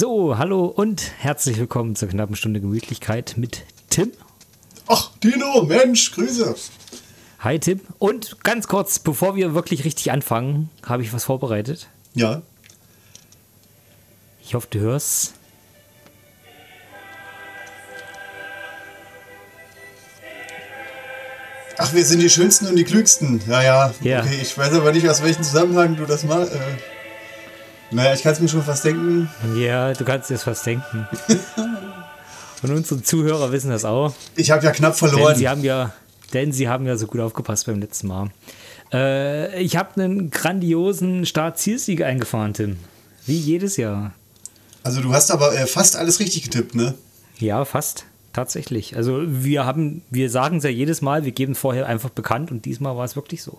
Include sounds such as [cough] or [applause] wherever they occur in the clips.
So, hallo und herzlich willkommen zur knappen Stunde Gemütlichkeit mit Tim. Ach, Dino, Mensch, Grüße. Hi Tim. Und ganz kurz, bevor wir wirklich richtig anfangen, habe ich was vorbereitet. Ja. Ich hoffe, du hörst. Ach, wir sind die Schönsten und die Klügsten. Ja, ja. Ja. Okay, ich weiß aber nicht, aus welchem Zusammenhang du das mal. Äh, naja, ich kann es mir schon fast denken. Ja, du kannst dir das fast denken. [laughs] und unsere Zuhörer wissen das auch. Ich habe ja knapp Denn verloren. sie haben ja, denn sie haben ja so gut aufgepasst beim letzten Mal. Äh, ich habe einen grandiosen Start-Zielsieg eingefahren, Tim. Wie jedes Jahr. Also, du hast aber äh, fast alles richtig getippt, ne? Ja, fast. Tatsächlich. Also wir haben, wir sagen es ja jedes Mal, wir geben vorher einfach bekannt und diesmal war es wirklich so.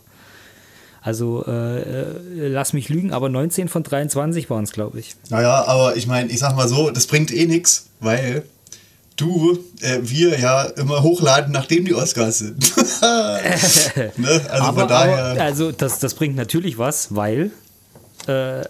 Also äh, äh, lass mich lügen, aber 19 von 23 waren es, glaube ich. Naja, aber ich meine, ich sag mal so, das bringt eh nichts, weil du, äh, wir ja immer hochladen, nachdem die Oscars sind. [laughs] ne? Also aber, von daher. aber also das, das bringt natürlich was, weil äh,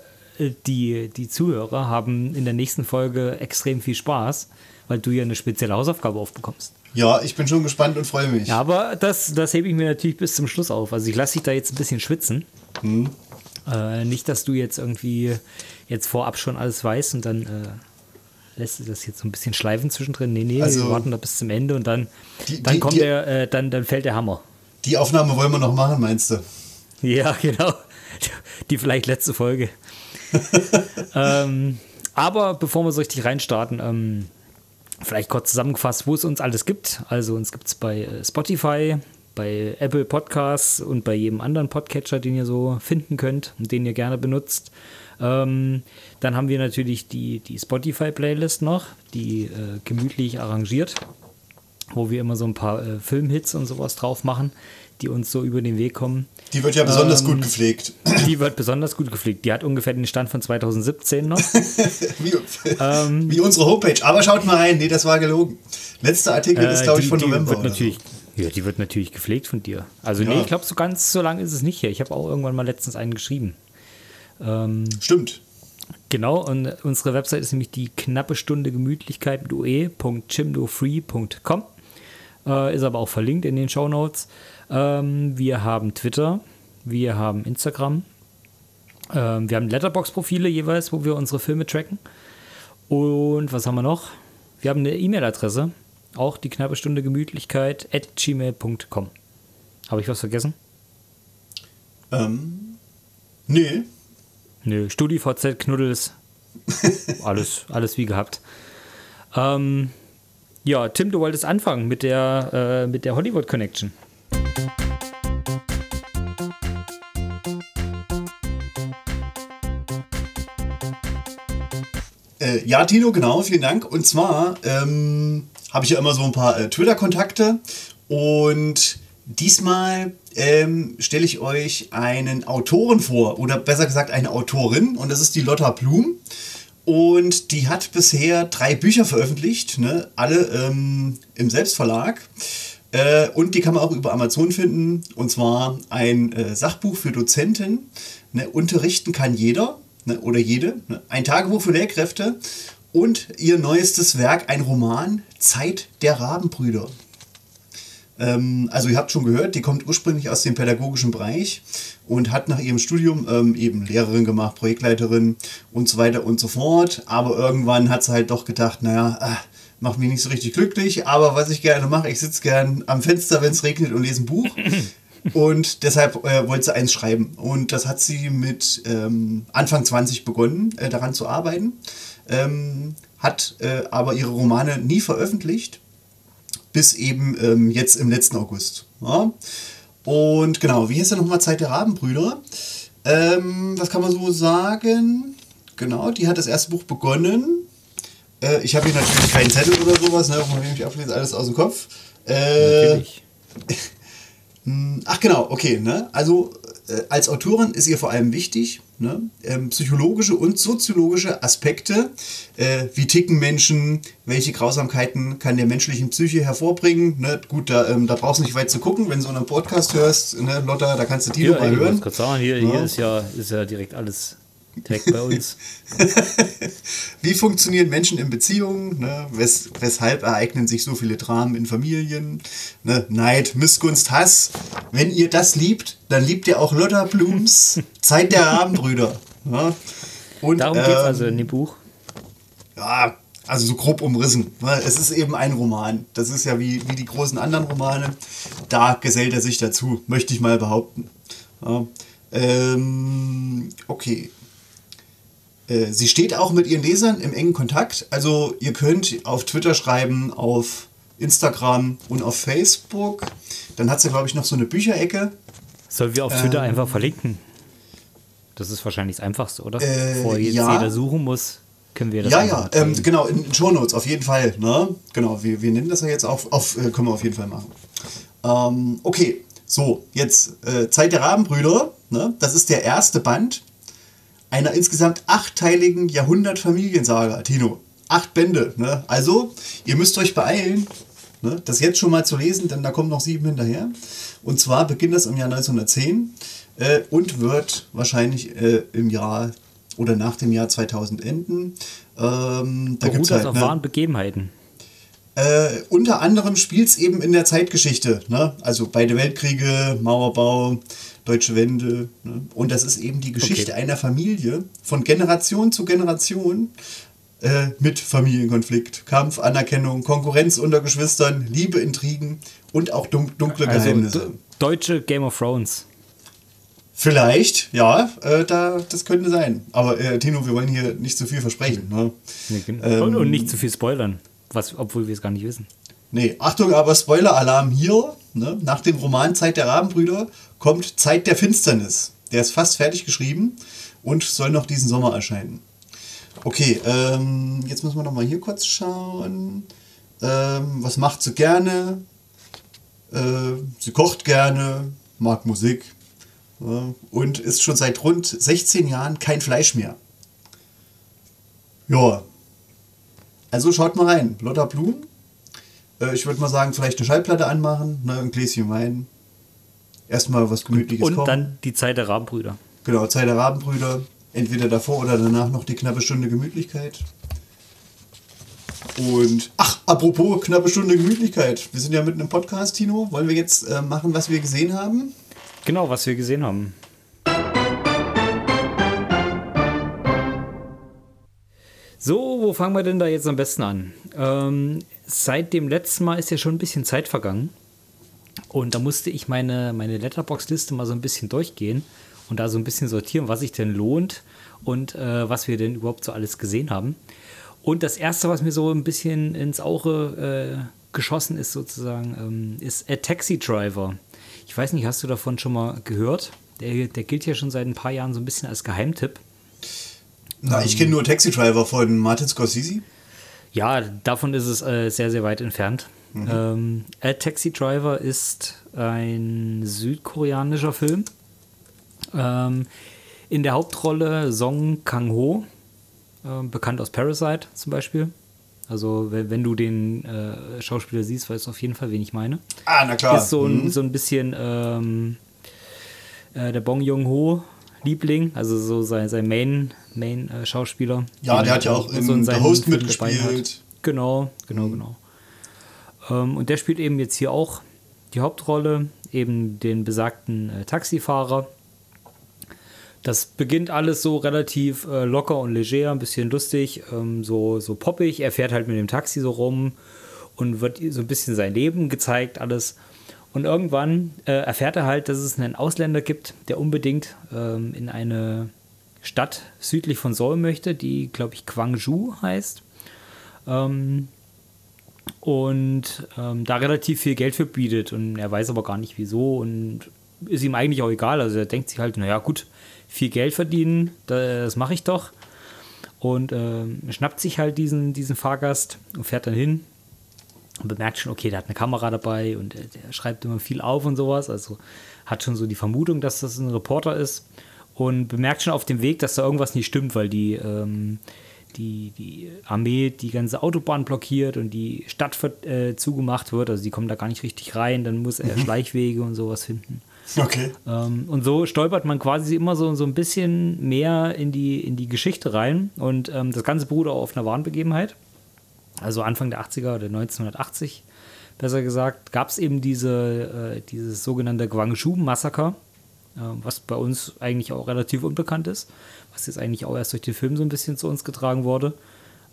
die, die Zuhörer haben in der nächsten Folge extrem viel Spaß, weil du ja eine spezielle Hausaufgabe aufbekommst. Ja, ich bin schon gespannt und freue mich. Ja, aber das, das hebe ich mir natürlich bis zum Schluss auf. Also ich lasse dich da jetzt ein bisschen schwitzen. Hm. Äh, nicht, dass du jetzt irgendwie jetzt vorab schon alles weißt und dann äh, lässt du das jetzt so ein bisschen schleifen zwischendrin. Nee, nee, Also- wir warten da bis zum Ende und dann, Die- dann die- kommt die- der, äh, dann, dann fällt der Hammer. Die Aufnahme wollen wir noch machen, meinst du? [laughs] Ja, genau. Die vielleicht letzte Folge. [laughs] ähm, aber bevor wir so richtig reinstarten, ähm, vielleicht kurz zusammengefasst, wo es uns alles gibt. Also uns gibt es bei äh, Spotify, bei Apple Podcasts und bei jedem anderen Podcatcher, den ihr so finden könnt und den ihr gerne benutzt. Ähm, dann haben wir natürlich die, die Spotify-Playlist noch, die äh, gemütlich arrangiert, wo wir immer so ein paar äh, Filmhits und sowas drauf machen, die uns so über den Weg kommen. Die wird ja besonders Ähm, gut gepflegt. Die wird besonders gut gepflegt. Die hat ungefähr den Stand von 2017 noch. [laughs] wie, Ähm, wie unsere Homepage. Aber schaut mal rein, nee, das war gelogen. Letzter Artikel ist, Äh, glaube ich, von die November. Wird natürlich, ja, die wird natürlich gepflegt von dir. Also Ja. nee, ich glaube, so ganz so lang ist es nicht hier. Ich habe auch irgendwann mal letztens einen geschrieben. Ähm, so. Stimmt. genau, und unsere Website ist nämlich die knappe Stunde Gemütlichkeit mit ue.chimdofree.com. Äh, ist aber auch verlinkt in den Show Notes. Ähm, wir haben Twitter, wir haben Instagram, ähm, wir haben Letterbox-Profile jeweils, wo wir unsere Filme tracken. Und was haben wir noch? Wir haben eine E-Mail-Adresse, auch die knappe Stunde Gemütlichkeit at gmail.com. Habe ich was vergessen? Ähm, nee. Nö, StudiVZ, Knuddels, [laughs] alles, alles wie gehabt. Ähm, ja, Tim, du wolltest anfangen mit der, äh, mit der Hollywood Connection. Äh, ja, Tino, genau, vielen Dank. Und zwar ähm, habe ich ja immer so ein paar äh, Twitter-Kontakte und diesmal ähm, stelle ich euch einen Autoren vor oder besser gesagt eine Autorin und das ist die Lotta Blum. Und die hat bisher drei Bücher veröffentlicht, ne? alle ähm, im Selbstverlag. Äh, und die kann man auch über Amazon finden. Und zwar ein äh, Sachbuch für Dozenten. Ne? Unterrichten kann jeder ne? oder jede. Ne? Ein Tagebuch für Lehrkräfte. Und ihr neuestes Werk, ein Roman, Zeit der Rabenbrüder. Ähm, also ihr habt schon gehört, die kommt ursprünglich aus dem pädagogischen Bereich und hat nach ihrem Studium ähm, eben Lehrerin gemacht, Projektleiterin und so weiter und so fort. Aber irgendwann hat sie halt doch gedacht, naja, ah, macht mich nicht so richtig glücklich, aber was ich gerne mache, ich sitze gern am Fenster, wenn es regnet und lese ein Buch. [laughs] Und deshalb äh, wollte sie eins schreiben. Und das hat sie mit ähm, Anfang 20 begonnen, äh, daran zu arbeiten. Ähm, hat äh, aber ihre Romane nie veröffentlicht bis eben ähm, jetzt im letzten August. Ja? Und genau, wie heißt er nochmal Zeit der Rabenbrüder? Ähm, was kann man so sagen? Genau, die hat das erste Buch begonnen. Äh, ich habe hier natürlich keinen Zettel oder sowas, ne, von dem ich ablese, alles aus dem Kopf. Äh, Natürlich. [laughs] Ach genau, okay. Ne? Also äh, als Autorin ist ihr vor allem wichtig, ne? ähm, psychologische und soziologische Aspekte, äh, wie ticken Menschen, welche Grausamkeiten kann der menschlichen Psyche hervorbringen. Ne? Gut, da, ähm, da brauchst du nicht weit zu gucken, wenn du so einen Podcast hörst, ne? Lotta, da kannst du Tino Ja, mal hören. sagen, hier, Ja. hier ist, ja, ist ja direkt alles Direkt bei uns. [laughs] Wie funktionieren Menschen in Beziehungen? Ne? Wes weshalb ereignen sich so viele Dramen in Familien? Ne? Neid, Missgunst, Hass. Wenn ihr das liebt, dann liebt ihr auch Lotta Blums [laughs] Zeit der Rabenbrüder. Ne? Und, Darum geht es ähm, also in dem Buch. Ja, also so grob umrissen. Ne? Es ist eben ein Roman. Das ist ja wie, wie die großen anderen Romane. Da gesellt er sich dazu, möchte ich mal behaupten. Ja. Ähm, okay. Äh, sie steht auch mit ihren Lesern im engen Kontakt. Also ihr könnt auf Twitter schreiben, auf Instagram und auf Facebook. Dann hat sie, glaube ich, noch so eine Bücherecke. Sollen wir auf Twitter ähm, einfach verlinken? Das ist wahrscheinlich das Einfachste, oder? Äh, Bevor jetzt ja. jeder suchen muss, können wir das Ja, ja, ähm, genau, in Show Notes auf jeden Fall. Ne? Genau, wir, wir nennen das ja jetzt auf, auf äh, können wir auf jeden Fall machen. Ähm, okay, so, jetzt äh, Zeit der Rabenbrüder. Ne? Das ist der erste Band einer insgesamt achtteiligen Jahrhundert-Familiensaga, Tino. Acht Bände. Ne? Also, ihr müsst euch beeilen, ne? das jetzt schon mal zu lesen, denn da kommen noch sieben hinterher. Und zwar beginnt das im Jahr 1910 äh, und wird wahrscheinlich äh, im Jahr oder nach dem Jahr 2000 enden. Ähm, da gibt es halt, auf ne, wahren Begebenheiten. Äh, unter anderem spielt es eben in der Zeitgeschichte. Ne? Also beide Weltkriege, Mauerbau, Deutsche Wende. Ne? Und das ist eben die Geschichte okay. einer Familie von Generation zu Generation äh, mit Familienkonflikt, Kampf, Anerkennung, Konkurrenz unter Geschwistern, Liebe, Intrigen und auch dun dunkle also Geheimnisse. Deutsche Game of Thrones. Vielleicht, ja, äh, da, das könnte sein. Aber äh, Tino, wir wollen hier nicht zu viel versprechen. Ne? Nee, ähm, und nicht zu viel spoilern, was, obwohl wir es gar nicht wissen. Nee, Achtung, aber Spoiler-Alarm hier. Ne? Nach dem Roman Zeit der Rabenbrüder kommt Zeit der Finsternis. Der ist fast fertig geschrieben und soll noch diesen Sommer erscheinen. Okay, ähm, jetzt müssen wir noch mal hier kurz schauen. Ähm, was macht sie gerne? Äh, sie kocht gerne, mag Musik äh, und ist schon seit rund 16 Jahren kein Fleisch mehr. Ja, also schaut mal rein. Lotta Blum äh, ich würde mal sagen, vielleicht eine Schallplatte anmachen, ne, ein Gläschen Wein. Erstmal was Gemütliches Und kochen. dann die Zeit der Rabenbrüder. Genau, Zeit der Rabenbrüder. Entweder davor oder danach noch die knappe Stunde Gemütlichkeit. Und, ach, apropos knappe Stunde Gemütlichkeit. Wir sind ja mitten im Podcast, Tino. Wollen wir jetzt äh, machen, was wir gesehen haben? Genau, was wir gesehen haben. So, wo fangen wir denn da jetzt am besten an? Ähm, seit dem letzten Mal ist ja schon ein bisschen Zeit vergangen. Und da musste ich meine, meine Letterbox-Liste mal so ein bisschen durchgehen und da so ein bisschen sortieren, was sich denn lohnt und äh, was wir denn überhaupt so alles gesehen haben. Und das erste, was mir so ein bisschen ins Auge äh, geschossen ist, sozusagen, ähm, ist A Taxi Driver. Ich weiß nicht, hast du davon schon mal gehört? Der, der gilt ja schon seit ein paar Jahren so ein bisschen als Geheimtipp. Na, ich kenne nur Taxi Driver von Martin Scorsese. Ja, davon ist es äh, sehr, sehr weit entfernt. Mhm. Ähm, A Taxi Driver ist ein südkoreanischer Film. Ähm, in der Hauptrolle Song Kang-ho, äh, bekannt aus Parasite zum Beispiel. Also wenn, du den äh, Schauspieler siehst, weißt du auf jeden Fall, wen ich meine. Ah, na klar. Ist so ein, mhm. so ein bisschen ähm, äh, der Bong Joon-ho Liebling, also so sein, sein Main, Main äh, Schauspieler. Ja, der hat ja auch in so The Host Film mitgespielt. Genau, genau, mhm. genau. Ähm, und der spielt eben jetzt hier auch die Hauptrolle, eben den besagten äh, Taxifahrer. Das beginnt alles so relativ äh, locker und leger, ein bisschen lustig, ähm, so, so poppig. Er fährt halt mit dem Taxi so rum und wird so ein bisschen sein Leben gezeigt, alles. Und irgendwann äh, erfährt er halt, dass es einen Ausländer gibt, der unbedingt ähm, in eine Stadt südlich von Seoul möchte, die, glaube ich, Gwangju heißt. Ähm, und ähm, da relativ viel Geld für bietet. Und er weiß aber gar nicht wieso und ist ihm eigentlich auch egal. Also er denkt sich halt, naja, gut, viel Geld verdienen, das mache ich doch. Und äh, schnappt sich halt diesen, diesen Fahrgast und fährt dann hin und bemerkt schon, okay, der hat eine Kamera dabei und der, der schreibt immer viel auf und sowas. Also hat schon so die Vermutung, dass das ein Reporter ist und bemerkt schon auf dem Weg, dass da irgendwas nicht stimmt, weil die, ähm, die, die Armee die ganze Autobahn blockiert und die Stadt äh, zugemacht wird. Also die kommen da gar nicht richtig rein. Dann muss er mhm. Schleichwege und sowas finden. Okay. Ähm, und so stolpert man quasi immer so, so ein bisschen mehr in die, in die Geschichte rein. Und ähm, das Ganze beruht auch auf einer Wahnbegebenheit. Also Anfang der 80er oder 1980, besser gesagt, gab es eben diese, äh, dieses sogenannte Guangzhou-Massaker, äh, was bei uns eigentlich auch relativ unbekannt ist, was jetzt eigentlich auch erst durch den Film so ein bisschen zu uns getragen wurde.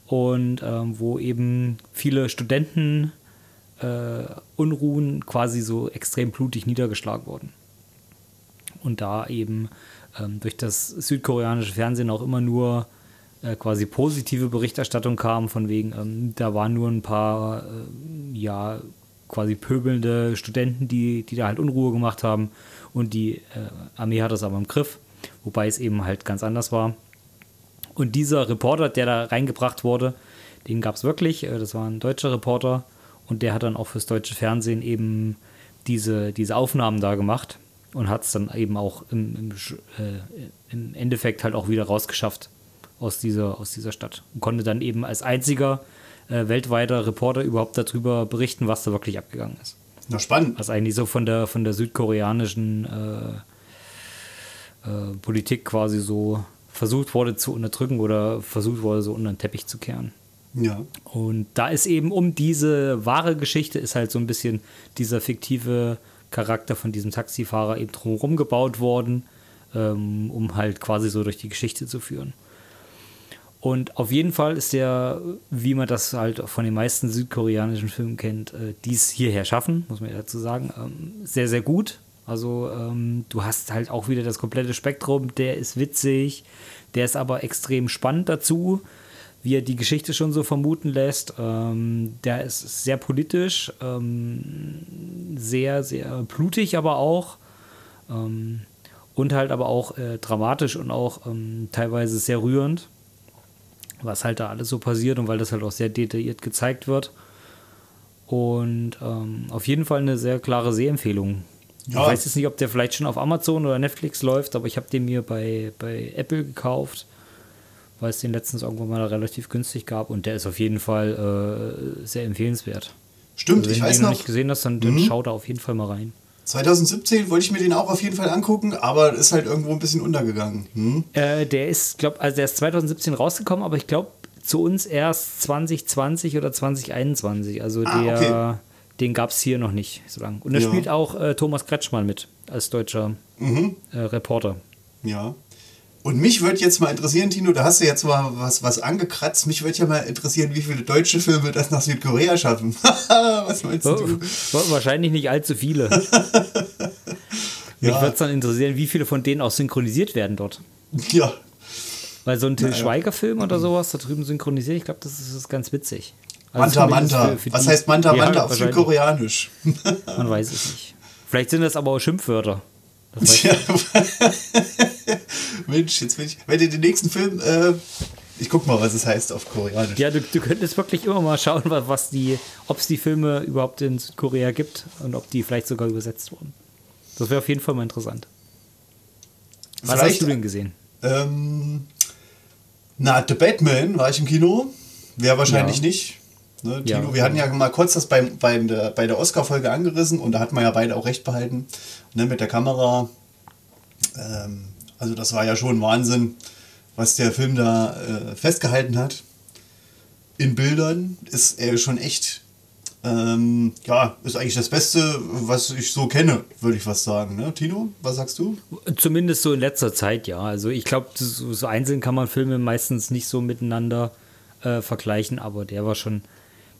Und ähm, wo eben viele Studenten äh, Unruhen quasi so extrem blutig niedergeschlagen wurden. Und da eben ähm, durch das südkoreanische Fernsehen auch immer nur äh, quasi positive Berichterstattung kam, von wegen, ähm, da waren nur ein paar, äh, ja, quasi pöbelnde Studenten, die, die da halt Unruhe gemacht haben. Und die äh, Armee hat das aber im Griff, wobei es eben halt ganz anders war. Und dieser Reporter, der da reingebracht wurde, den gab es wirklich, äh, das war ein deutscher Reporter. Und der hat dann auch fürs deutsche Fernsehen eben diese, diese Aufnahmen da gemacht und hat es dann eben auch im, im, äh, im, Endeffekt halt auch wieder rausgeschafft aus dieser, aus dieser Stadt und konnte dann eben als einziger äh, weltweiter Reporter überhaupt darüber berichten, was da wirklich abgegangen ist. Na spannend. Was eigentlich so von der, von der südkoreanischen äh, äh Politik quasi so versucht wurde zu unterdrücken oder versucht wurde, so unter den Teppich zu kehren. Ja. Und da ist eben um diese wahre Geschichte ist halt so ein bisschen dieser fiktive Charakter von diesem Taxifahrer eben drumherum gebaut worden, ähm, um halt quasi so durch die Geschichte zu führen. Und auf jeden Fall ist der, wie man das halt von den meisten südkoreanischen Filmen kennt, äh, dies hierher schaffen, muss man dazu sagen, ähm, sehr, sehr gut. Also ähm, du hast halt auch wieder das komplette Spektrum, der ist witzig, der ist aber extrem spannend dazu wie er die Geschichte schon so vermuten lässt. Ähm, der ist sehr politisch, sehr, sehr blutig aber auch. Und halt aber auch äh, dramatisch und auch teilweise sehr rührend, was halt da alles so passiert und weil das halt auch sehr detailliert gezeigt wird. Und ähm, auf jeden Fall eine sehr klare Sehempfehlung. Ja. Ich weiß jetzt nicht, ob der vielleicht schon auf Amazon oder Netflix läuft, aber ich habe den mir bei, bei Apple gekauft weil es den letztens irgendwann mal relativ günstig gab und der ist auf jeden Fall äh, sehr empfehlenswert. Stimmt, also, ich weiß noch. Wenn du noch nicht gesehen hast, dann, dann mhm. schau da auf jeden Fall mal rein. 2017 wollte ich mir den auch auf jeden Fall angucken, aber ist halt irgendwo ein bisschen untergegangen. Hm? Äh, der ist, glaube also der ist 2017 rausgekommen, aber ich glaube zu uns erst 2020 oder 2021. Also ah, der, okay. den gab es hier noch nicht so lange. Und da ja. spielt auch äh, Thomas Kretschmann mit als deutscher mhm. äh, Reporter. Ja. Und mich würde jetzt mal interessieren, Tino, da hast du jetzt mal was, was angekratzt. Mich würde ja mal interessieren, wie viele deutsche Filme das nach Südkorea schaffen. [laughs] was meinst oh, du? Wahrscheinlich nicht allzu viele. [laughs] Mich ja. würde es dann interessieren, wie viele von denen auch synchronisiert werden dort. Ja. Weil so ein Till Schweiger-Film oder sowas da drüben synchronisiert, ich glaube, das ist, ist ganz witzig. Also Manta Manta. Für, für was heißt Manta ja, Manta auf Südkoreanisch? Man weiß es nicht. Vielleicht sind das aber auch Schimpfwörter. [laughs] Ja. [laughs] Mensch, jetzt will ich. Wenn ihr den nächsten Film. Äh, ich guck mal, was es heißt auf Koreanisch. Ja, du, du könntest wirklich immer mal schauen, was die, ob es die Filme überhaupt in Südkorea gibt und ob die vielleicht sogar übersetzt wurden. Das wäre auf jeden Fall mal interessant. Was vielleicht, hast du denn gesehen? Ähm, na, The Batman war ich im Kino. Wer wahrscheinlich ja. nicht. Ne, Tino, ja, wir hatten ja mal kurz das beim, beim der, bei der Oscar-Folge angerissen und da hatten wir ja beide auch recht behalten. Ne, mit der Kamera. Ähm, also das war ja schon Wahnsinn, was der Film da äh, festgehalten hat. In Bildern ist er schon echt, ähm, ja, ist eigentlich das Beste, was ich so kenne, würde ich fast sagen. Ne? Tino, was sagst du? Zumindest so in letzter Zeit, ja. Also ich glaube, so, so, einzeln kann man Filme meistens nicht so miteinander äh, vergleichen, aber der war schon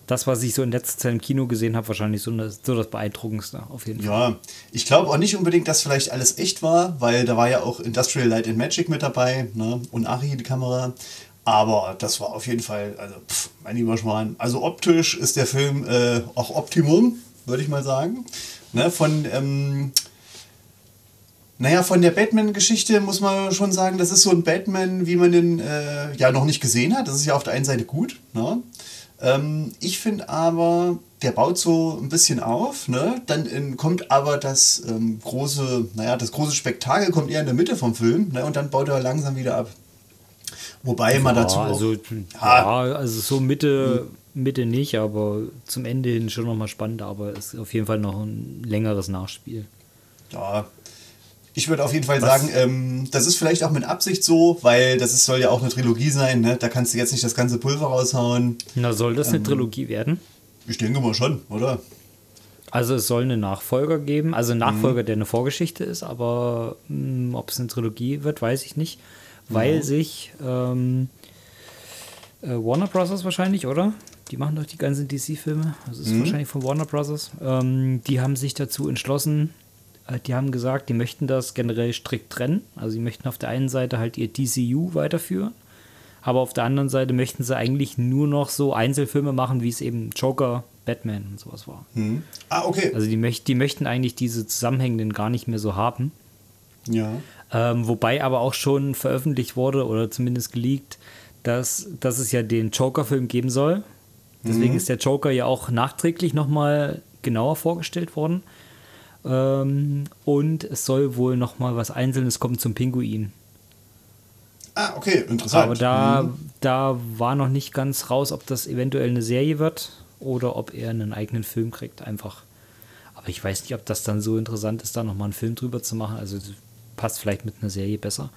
das, was ich so in letzter Zeit im Kino gesehen habe, wahrscheinlich so, eine, so das Beeindruckendste auf jeden Fall. Ja, ich glaube auch nicht unbedingt, dass vielleicht alles echt war, weil da war ja auch Industrial Light and Magic mit dabei ne? und Ari, die Kamera. Aber das war auf jeden Fall, also pff, mein lieber Schwan. Also optisch ist der Film äh, auch Optimum, würde ich mal sagen. Ne? Von, ähm, naja, von der Batman-Geschichte muss man schon sagen, das ist so ein Batman, wie man den äh, ja noch nicht gesehen hat. Das ist ja auf der einen Seite gut. Ne? Ähm, ich finde aber, der baut so ein bisschen auf, ne? Dann in, kommt aber das ähm, große, naja, das große Spektakel kommt eher in der Mitte vom Film, ne? Und dann baut er langsam wieder ab. Wobei ja, man dazu. Also, auch, ja, ja, also so Mitte, Mitte nicht, aber zum Ende hin schon nochmal spannend, aber es ist auf jeden Fall noch ein längeres Nachspiel. Ja, Ich würde auf jeden Fall Was? sagen, ähm, das ist vielleicht auch mit Absicht so, weil das ist, soll ja auch eine Trilogie sein, ne? Da kannst du jetzt nicht das ganze Pulver raushauen. Na, soll das ähm, eine Trilogie werden? Ich denke mal schon, oder? Also es soll einen Nachfolger geben, also einen Nachfolger, mhm. der eine Vorgeschichte ist, aber hm, ob es eine Trilogie wird, weiß ich nicht, weil mhm. sich ähm, äh, Warner Bros. wahrscheinlich, oder? Die machen doch die ganzen DC-Filme. Das ist mhm. wahrscheinlich von Warner Bros. Ähm, die haben sich dazu entschlossen, die haben gesagt, die möchten das generell strikt trennen. Also sie möchten auf der einen Seite halt ihr DCU weiterführen, aber auf der anderen Seite möchten sie eigentlich nur noch so Einzelfilme machen, wie es eben Joker, Batman und sowas war. Mhm. Ah, okay. Also die, möcht, die möchten eigentlich diese Zusammenhängenden gar nicht mehr so haben. Ja. Ähm, wobei aber auch schon veröffentlicht wurde oder zumindest geleakt, dass, dass es ja den Joker-Film geben soll. Deswegen mhm. ist der Joker ja auch nachträglich nochmal genauer vorgestellt worden. Ähm, und es soll wohl nochmal was Einzelnes kommen zum Pinguin. Ah, okay, interessant. Aber da, mhm. da war noch nicht ganz raus, ob das eventuell eine Serie wird oder ob er einen eigenen Film kriegt, einfach. Aber ich weiß nicht, ob das dann so interessant ist, da nochmal einen Film drüber zu machen. Also passt vielleicht mit einer Serie besser.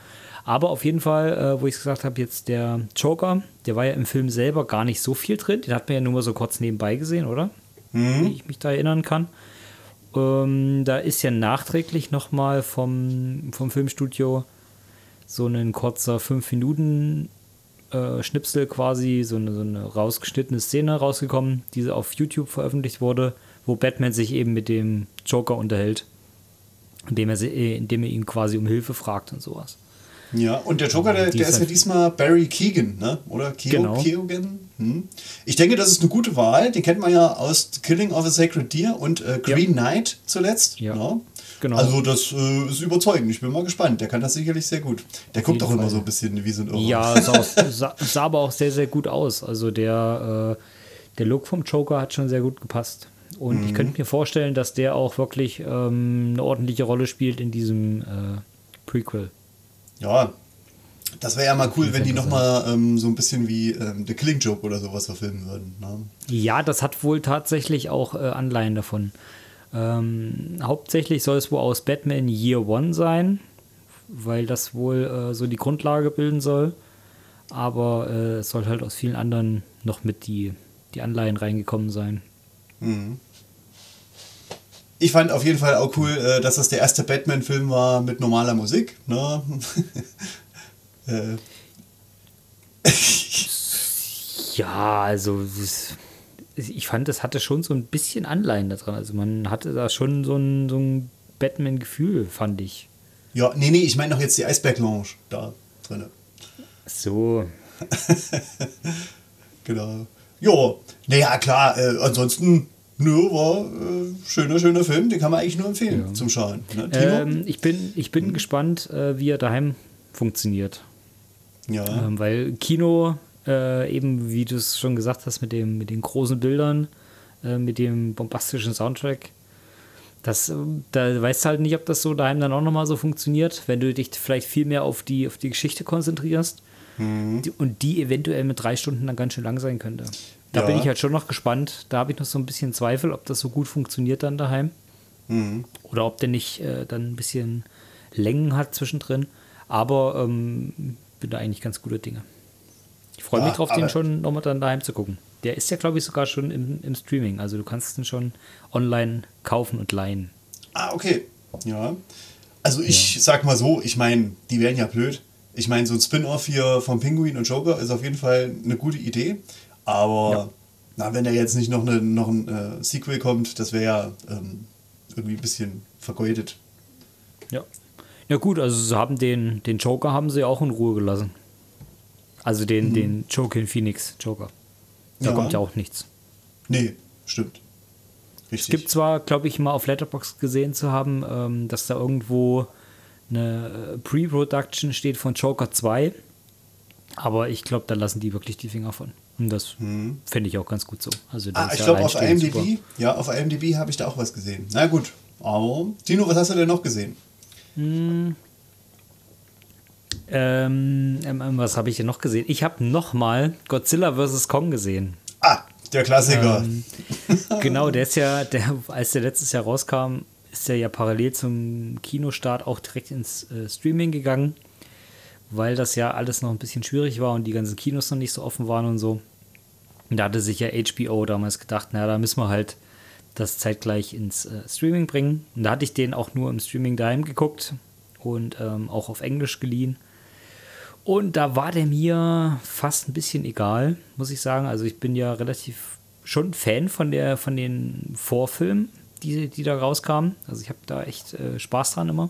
Aber auf jeden Fall, äh, wo ich es gesagt habe, jetzt der Joker, der war ja im Film selber gar nicht so viel drin. Den hat man ja nur mal so kurz nebenbei gesehen, oder? Mhm. Wie ich mich da erinnern kann. Ähm, da ist ja nachträglich nochmal vom, vom Filmstudio so ein kurzer 5 Minuten äh, Schnipsel quasi, so eine, so eine rausgeschnittene Szene rausgekommen, die auf YouTube veröffentlicht wurde, wo Batman sich eben mit dem Joker unterhält, indem er, indem er ihn quasi um Hilfe fragt und sowas. Ja, und der Joker, der, der ist ja diesmal Barry Keegan, ne? oder? Keo, genau. Keoghan? Hm. Ich denke, das ist eine gute Wahl. Den kennt man ja aus Killing of a Sacred Deer und äh, Green ja. Knight zuletzt. Ja. ja. Ne? Genau. Also das äh, ist überzeugend. Ich bin mal gespannt. Der kann das sicherlich sehr gut. Der guckt auch immer so ein bisschen wie so ein Irrer. Ja, sah, [laughs] sah, sah, aber auch sehr, sehr gut aus. Also der, äh, der Look vom Joker hat schon sehr gut gepasst. Und mhm. ich könnte mir vorstellen, dass der auch wirklich ähm, eine ordentliche Rolle spielt in diesem äh, Prequel. Ja, das wäre ja mal cool, wenn die nochmal ähm, so ein bisschen wie ähm, The Killing Joke oder sowas verfilmen würden. Ne? Ja, das hat wohl tatsächlich auch äh, Anleihen davon. Ähm, hauptsächlich soll es wohl aus Batman Year One sein, weil das wohl äh, so die Grundlage bilden soll. Aber äh, es soll halt aus vielen anderen noch mit die, die Anleihen reingekommen sein. Mhm. Ich fand auf jeden Fall auch cool, äh, dass das der erste Batman-Film war mit normaler Musik. Ne? [laughs] Äh. ja, also ich fand, das hatte schon so ein bisschen Anleihen daran. Also man hatte da schon so ein, so ein Batman-Gefühl, fand ich. Ja, nee, nee, ich meine doch jetzt die Eisberg-Lounge da drin. So. [laughs] genau. Jo, naja, klar, äh, ansonsten Nö, war äh, schöner, schöner Film, den kann man eigentlich nur empfehlen ja. zum Schauen. Ne? Ähm, ich bin, ich bin hm. gespannt, äh, wie er daheim funktioniert. Ja. Ähm, weil Kino, äh, eben wie du es schon gesagt hast, mit, dem, mit den großen Bildern, äh, mit dem bombastischen Soundtrack, das, äh, da weißt du halt nicht, ob das so daheim dann auch nochmal so funktioniert, wenn du dich vielleicht viel mehr auf die, auf die Geschichte konzentrierst mhm. und die eventuell mit drei Stunden dann ganz schön lang sein könnte. Da ja. bin ich halt schon noch gespannt. Da habe ich noch so ein bisschen Zweifel, ob das so gut funktioniert dann daheim. Mhm. Oder ob der nicht äh, dann ein bisschen Längen hat zwischendrin. Aber ähm, bin da eigentlich ganz gute Dinge. Ich freue mich drauf, den schon nochmal dann daheim zu gucken. Der ist ja, glaube ich, sogar schon im, im Streaming. Also du kannst den schon online kaufen und leihen. Ah, okay. Ja. Also ich ja. sag mal so, ich meine, die wären ja blöd. Ich meine, so ein Spin-off hier vom Pinguin und Joker ist auf jeden Fall eine gute Idee. Aber ja. na, wenn da jetzt nicht noch, eine, noch ein äh, Sequel kommt, das wäre ja ähm, irgendwie ein bisschen vergeudet. Ja. Ja gut, also sie haben den, den Joker haben sie auch in Ruhe gelassen. Also den, mhm. den Joker Phoenix Joker. Da ja. kommt ja auch nichts. Nee, stimmt. Richtig. Es gibt zwar, glaube ich, mal auf Letterbox gesehen zu haben, ähm, dass da irgendwo eine äh, Pre-Production steht von Joker 2. Aber ich glaube, da lassen die wirklich die Finger von. Und das hm. fände ich auch ganz gut so. Also ah, ich glaube, auf IMDb, super. ja, auf IMDb habe ich da auch was gesehen. Na gut. Aber, Tino, was hast du denn noch gesehen? Hm. Ähm, ähm, ähm was habe ich denn noch gesehen? Ich habe noch mal Godzilla vs. Kong gesehen. Ah, der Klassiker. Ähm, genau, der ist ja, der, als der letztes Jahr rauskam, ist er ja parallel zum Kinostart auch direkt ins äh, Streaming gegangen, weil das ja alles noch ein bisschen schwierig war und die ganzen Kinos noch nicht so offen waren und so. Und da hatte sich ja HBO damals gedacht, naja, da müssen wir halt das zeitgleich ins äh, Streaming bringen. Und da hatte ich den auch nur im Streaming daheim geguckt und ähm, auch auf Englisch geliehen. Und da war der mir fast ein bisschen egal, muss ich sagen. Also ich bin ja relativ schon Fan von, der, von den Vorfilmen, die, die da rauskamen. Also ich habe da echt äh, Spaß dran immer.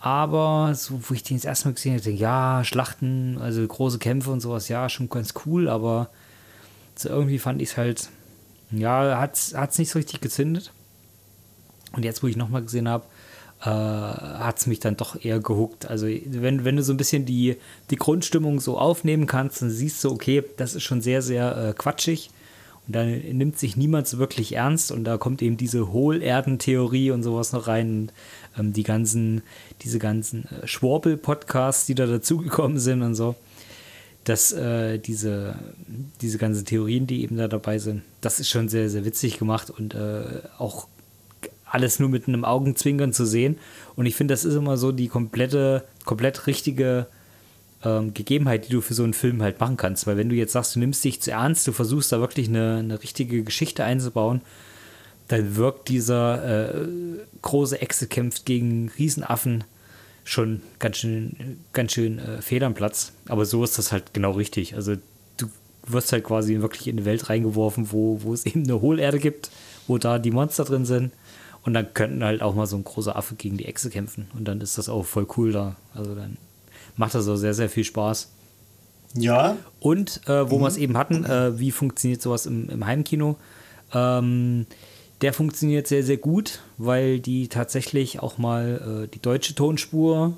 Aber so, wo ich den jetzt erstmal gesehen habe, ja, Schlachten, also große Kämpfe und sowas, ja, schon ganz cool, aber so irgendwie fand ich es halt, ja, hat es nicht so richtig gezündet. Und jetzt, wo ich nochmal gesehen habe, äh, hat es mich dann doch eher gehuckt. Also wenn, wenn du so ein bisschen die, die Grundstimmung so aufnehmen kannst, dann siehst du, okay, das ist schon sehr, sehr äh, quatschig. Und dann nimmt sich niemand so wirklich ernst und da kommt eben diese Hohlerdentheorie und sowas noch rein. Und, ähm, die ganzen, diese ganzen äh, Schwurbel-Podcasts, die da dazugekommen sind und so. Dass äh, diese, diese ganzen Theorien, die eben da dabei sind, das ist schon sehr, sehr witzig gemacht und äh, auch alles nur mit einem Augenzwinkern zu sehen. Und ich finde, das ist immer so die komplette, komplett richtige ähm, Gegebenheit, die du für so einen Film halt machen kannst. Weil wenn du jetzt sagst, du nimmst dich zu ernst, du versuchst da wirklich eine, eine richtige Geschichte einzubauen, dann wirkt dieser äh, große Echse kämpft gegen Riesenaffen schon ganz schön, ganz schön äh, fehl am Platz. Aber so ist das halt genau richtig. Also du wirst halt quasi wirklich in eine Welt reingeworfen, wo, wo es [laughs] eben eine Hohlerde gibt, wo da die Monster drin sind und dann könnten halt auch mal so ein großer Affe gegen die Echse kämpfen. Und dann ist das auch voll cool da. Also dann macht das auch sehr, sehr viel Spaß. Ja. Und äh, wo mhm. wir es eben hatten, äh, wie funktioniert sowas im, im Heimkino? Ähm, der funktioniert sehr, sehr gut, weil die tatsächlich auch mal äh, die deutsche Tonspur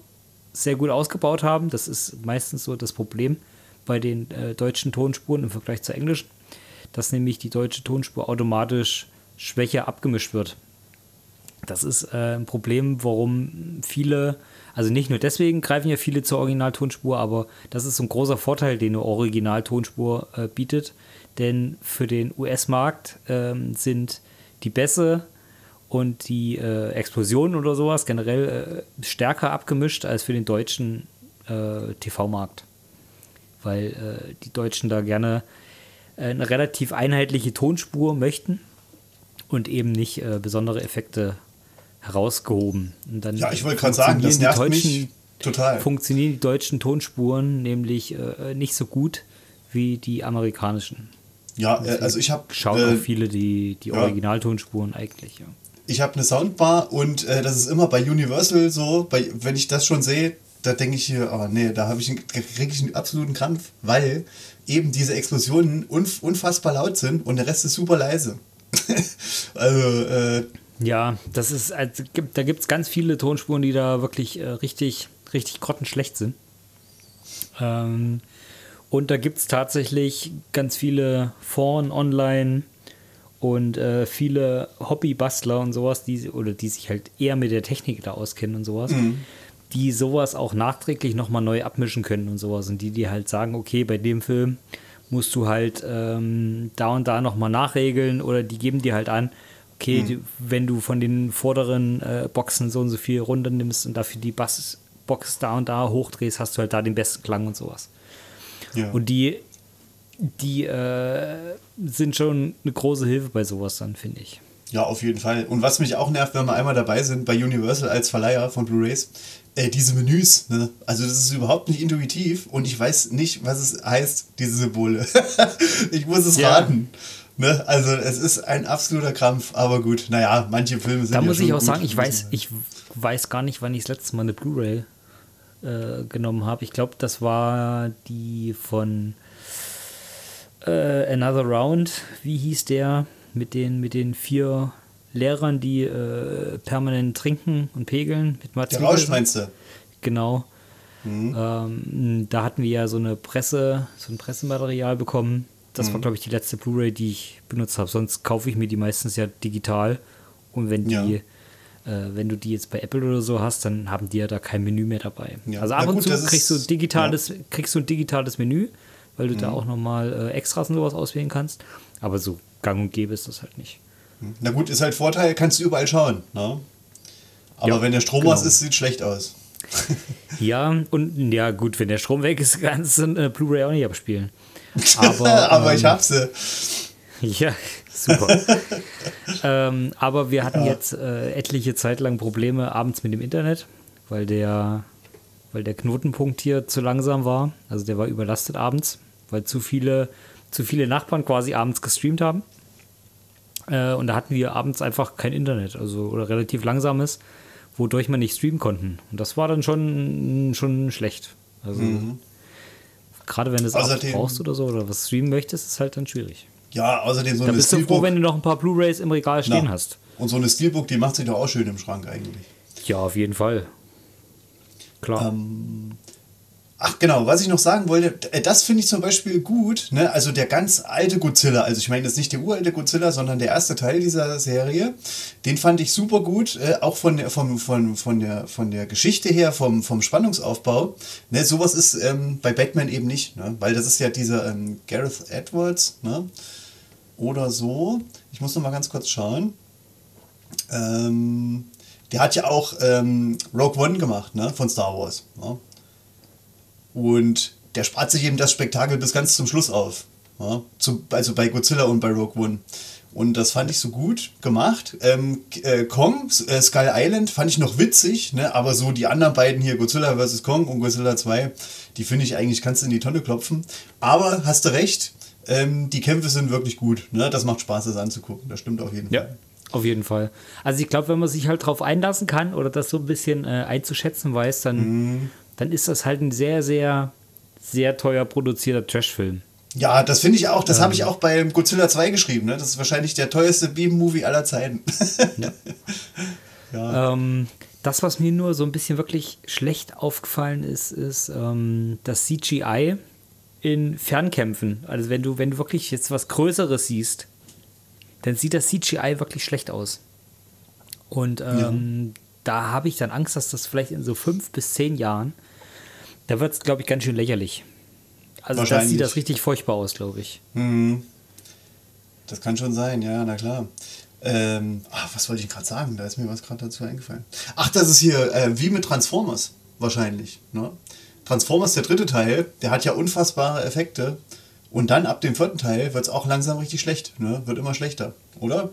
sehr gut ausgebaut haben. Das ist meistens so das Problem bei den äh, deutschen Tonspuren im Vergleich zur englischen, dass nämlich die deutsche Tonspur automatisch schwächer abgemischt wird. Das ist äh, ein Problem, warum viele, also nicht nur deswegen greifen ja viele zur Originaltonspur, aber das ist ein großer Vorteil, den eine Originaltonspur äh, bietet. Denn für den US-Markt ähm, sind die Bässe und die äh, Explosionen oder sowas generell äh, stärker abgemischt als für den deutschen äh, TV-Markt. Weil äh, die Deutschen da gerne eine relativ einheitliche Tonspur möchten und eben nicht besondere Effekte herausgehoben. Und dann ja, ich wollte gerade sagen, das nervt deutschen, mich total. Funktionieren die deutschen Tonspuren nämlich äh, nicht so gut wie die amerikanischen. Ja, äh, also ich habe. Schauen äh, auch viele die, die Originaltonspuren eigentlich, ja. Ich habe eine Soundbar und äh, das ist immer bei Universal so, bei, wenn ich das schon sehe, da denke ich hier, aber oh nee, da habe ich kriege ich einen absoluten Krampf, weil eben diese Explosionen unf unfassbar laut sind und der Rest ist super leise. [laughs] also äh, ja, das ist, also, da gibt es ganz viele Tonspuren, die da wirklich äh, richtig, richtig grottenschlecht sind. Ähm, und da gibt es tatsächlich ganz viele Foren online und äh, viele Hobbybastler und sowas, die, oder die sich halt eher mit der Technik da auskennen und sowas, mhm. die sowas auch nachträglich nochmal neu abmischen können und sowas. Und die, die halt sagen, okay, bei dem Film musst du halt ähm, da und da nochmal nachregeln oder die geben dir halt an, okay, mhm. die, wenn du von den vorderen äh, Boxen so und so viel runter nimmst und dafür die Bassbox da und da hochdrehst, hast du halt da den besten Klang und sowas. Ja. Und die, die äh, sind schon eine große Hilfe bei sowas dann, finde ich. Ja, auf jeden Fall. Und was mich auch nervt, wenn wir einmal dabei sind bei Universal als Verleiher von Blu-rays, äh, diese Menüs. Ne? Also das ist überhaupt nicht intuitiv und ich weiß nicht, was es heißt, diese Symbole. [laughs] ich muss es ja. raten. Ne? Also es ist ein absoluter Krampf, aber gut, naja, manche Filme sind. Da ja muss ich auch sagen, ich weiß, ich weiß gar nicht, wann ich das letzte Mal eine Blu-ray äh, genommen habe. Ich glaube, das war die von äh, Another Round. Wie hieß der? Mit den, mit den vier Lehrern, die äh, permanent trinken und pegeln. Mit Mats der Rausch meinst du? Genau. Mhm. Ähm, da hatten wir ja so eine Presse, so ein Pressematerial bekommen das mhm. war, glaube ich, die letzte Blu-ray, die ich benutzt habe. Sonst kaufe ich mir die meistens ja digital. Und wenn die, ja. äh, wenn du die jetzt bei Apple oder so hast, dann haben die ja da kein Menü mehr dabei. Ja. Also ab Na und gut, zu kriegst du digitales, ja. kriegst du ein digitales Menü, weil du mhm. da auch nochmal äh, Extras und sowas auswählen kannst. Aber so gang und gäbe ist das halt nicht. Na gut, ist halt Vorteil, kannst du überall schauen. Ne? Aber wenn der Strom genau. aus ist, sieht schlecht aus. Ja, und ja, gut, wenn der Strom weg ist, [laughs] kannst du äh, Blu-ray auch nicht abspielen. Aber, [laughs] Aber ähm, ich hab sie. Ja, super. [laughs] ähm, aber wir hatten jetzt äh, etliche Zeit lang Probleme abends mit dem Internet, weil der, weil der Knotenpunkt hier zu langsam war. Also der war überlastet abends, weil zu viele, zu viele Nachbarn quasi abends gestreamt haben. Äh, und da hatten wir abends einfach kein Internet, also oder relativ langsames, wodurch man nicht streamen konnten. Und das war dann schon, schon schlecht. Also gerade wenn du es Außerdem- brauchst oder so oder was streamen möchtest, ist halt dann schwierig. Ja, außerdem so Da eine bist du froh, Steelbook. wenn du noch ein paar Blu-Rays im Regal stehen Na, hast. Und so eine Steelbook, die macht sich doch auch schön im Schrank eigentlich. Ja, auf jeden Fall. Klar. Ähm, Ach genau, was ich noch sagen wollte, äh, das finde ich zum Beispiel gut, ne? also der ganz alte Godzilla, also ich meine jetzt nicht der uralte Godzilla, sondern der erste Teil dieser Serie, den fand ich super gut, äh, auch von der, vom, von, von, der, von der Geschichte her, vom, vom Spannungsaufbau. Ne? Sowas ist ähm, bei Batman eben nicht, ne? weil das ist ja dieser ähm, Gareth Edwards ne? oder so. Ich muss noch mal ganz kurz schauen. Ähm, der hat ja auch ähm, Rogue One gemacht, ne, von Star Wars. Ne? Und der spart sich eben das Spektakel bis ganz zum Schluss auf. Ja? Also bei Godzilla und bei Rogue One. Und das fand ich so gut gemacht. Ähm, äh, Kong, äh, Skull Island, fand ich noch witzig, ne? aber so die anderen beiden hier, Godzilla vs. Kong und Godzilla 2, die finde ich eigentlich, kannst du in die Tonne klopfen. Aber hast du recht, ähm, die Kämpfe sind wirklich gut. Ne? Das macht Spaß, das anzugucken. Das stimmt auf jeden ja, Fall. auf jeden Fall. Also ich glaube, wenn man sich halt drauf einlassen kann oder das so ein bisschen äh, einzuschätzen weiß, dann, Mhm. Dann ist das halt ein sehr, sehr, sehr teuer produzierter Trashfilm. Ja, das finde ich auch. Das habe ich Ähm. auch bei Godzilla 2 geschrieben. Ne? Das ist wahrscheinlich der teuerste B-Movie aller Zeiten. [laughs] Ähm, das, was mir nur so ein bisschen wirklich schlecht aufgefallen ist, ist ähm, das CGI in Fernkämpfen. Also wenn du, wenn du wirklich jetzt was Größeres siehst, dann sieht das CGI wirklich schlecht aus. Und ähm, da habe ich dann Angst, dass das vielleicht in so fünf bis zehn Jahren, da wird es, glaube ich, ganz schön lächerlich. Also da Wahrscheinlich. sieht das richtig furchtbar aus, glaube ich. Das kann schon sein, ja, na klar. Ähm, ach, was wollte ich gerade sagen? Da ist mir was gerade dazu eingefallen. Ach, das ist hier äh, wie mit Transformers wahrscheinlich. Ne? Transformers, der dritte Teil, der hat ja unfassbare Effekte. Und dann ab dem vierten Teil wird es auch langsam richtig schlecht. Ne? Wird immer schlechter, oder?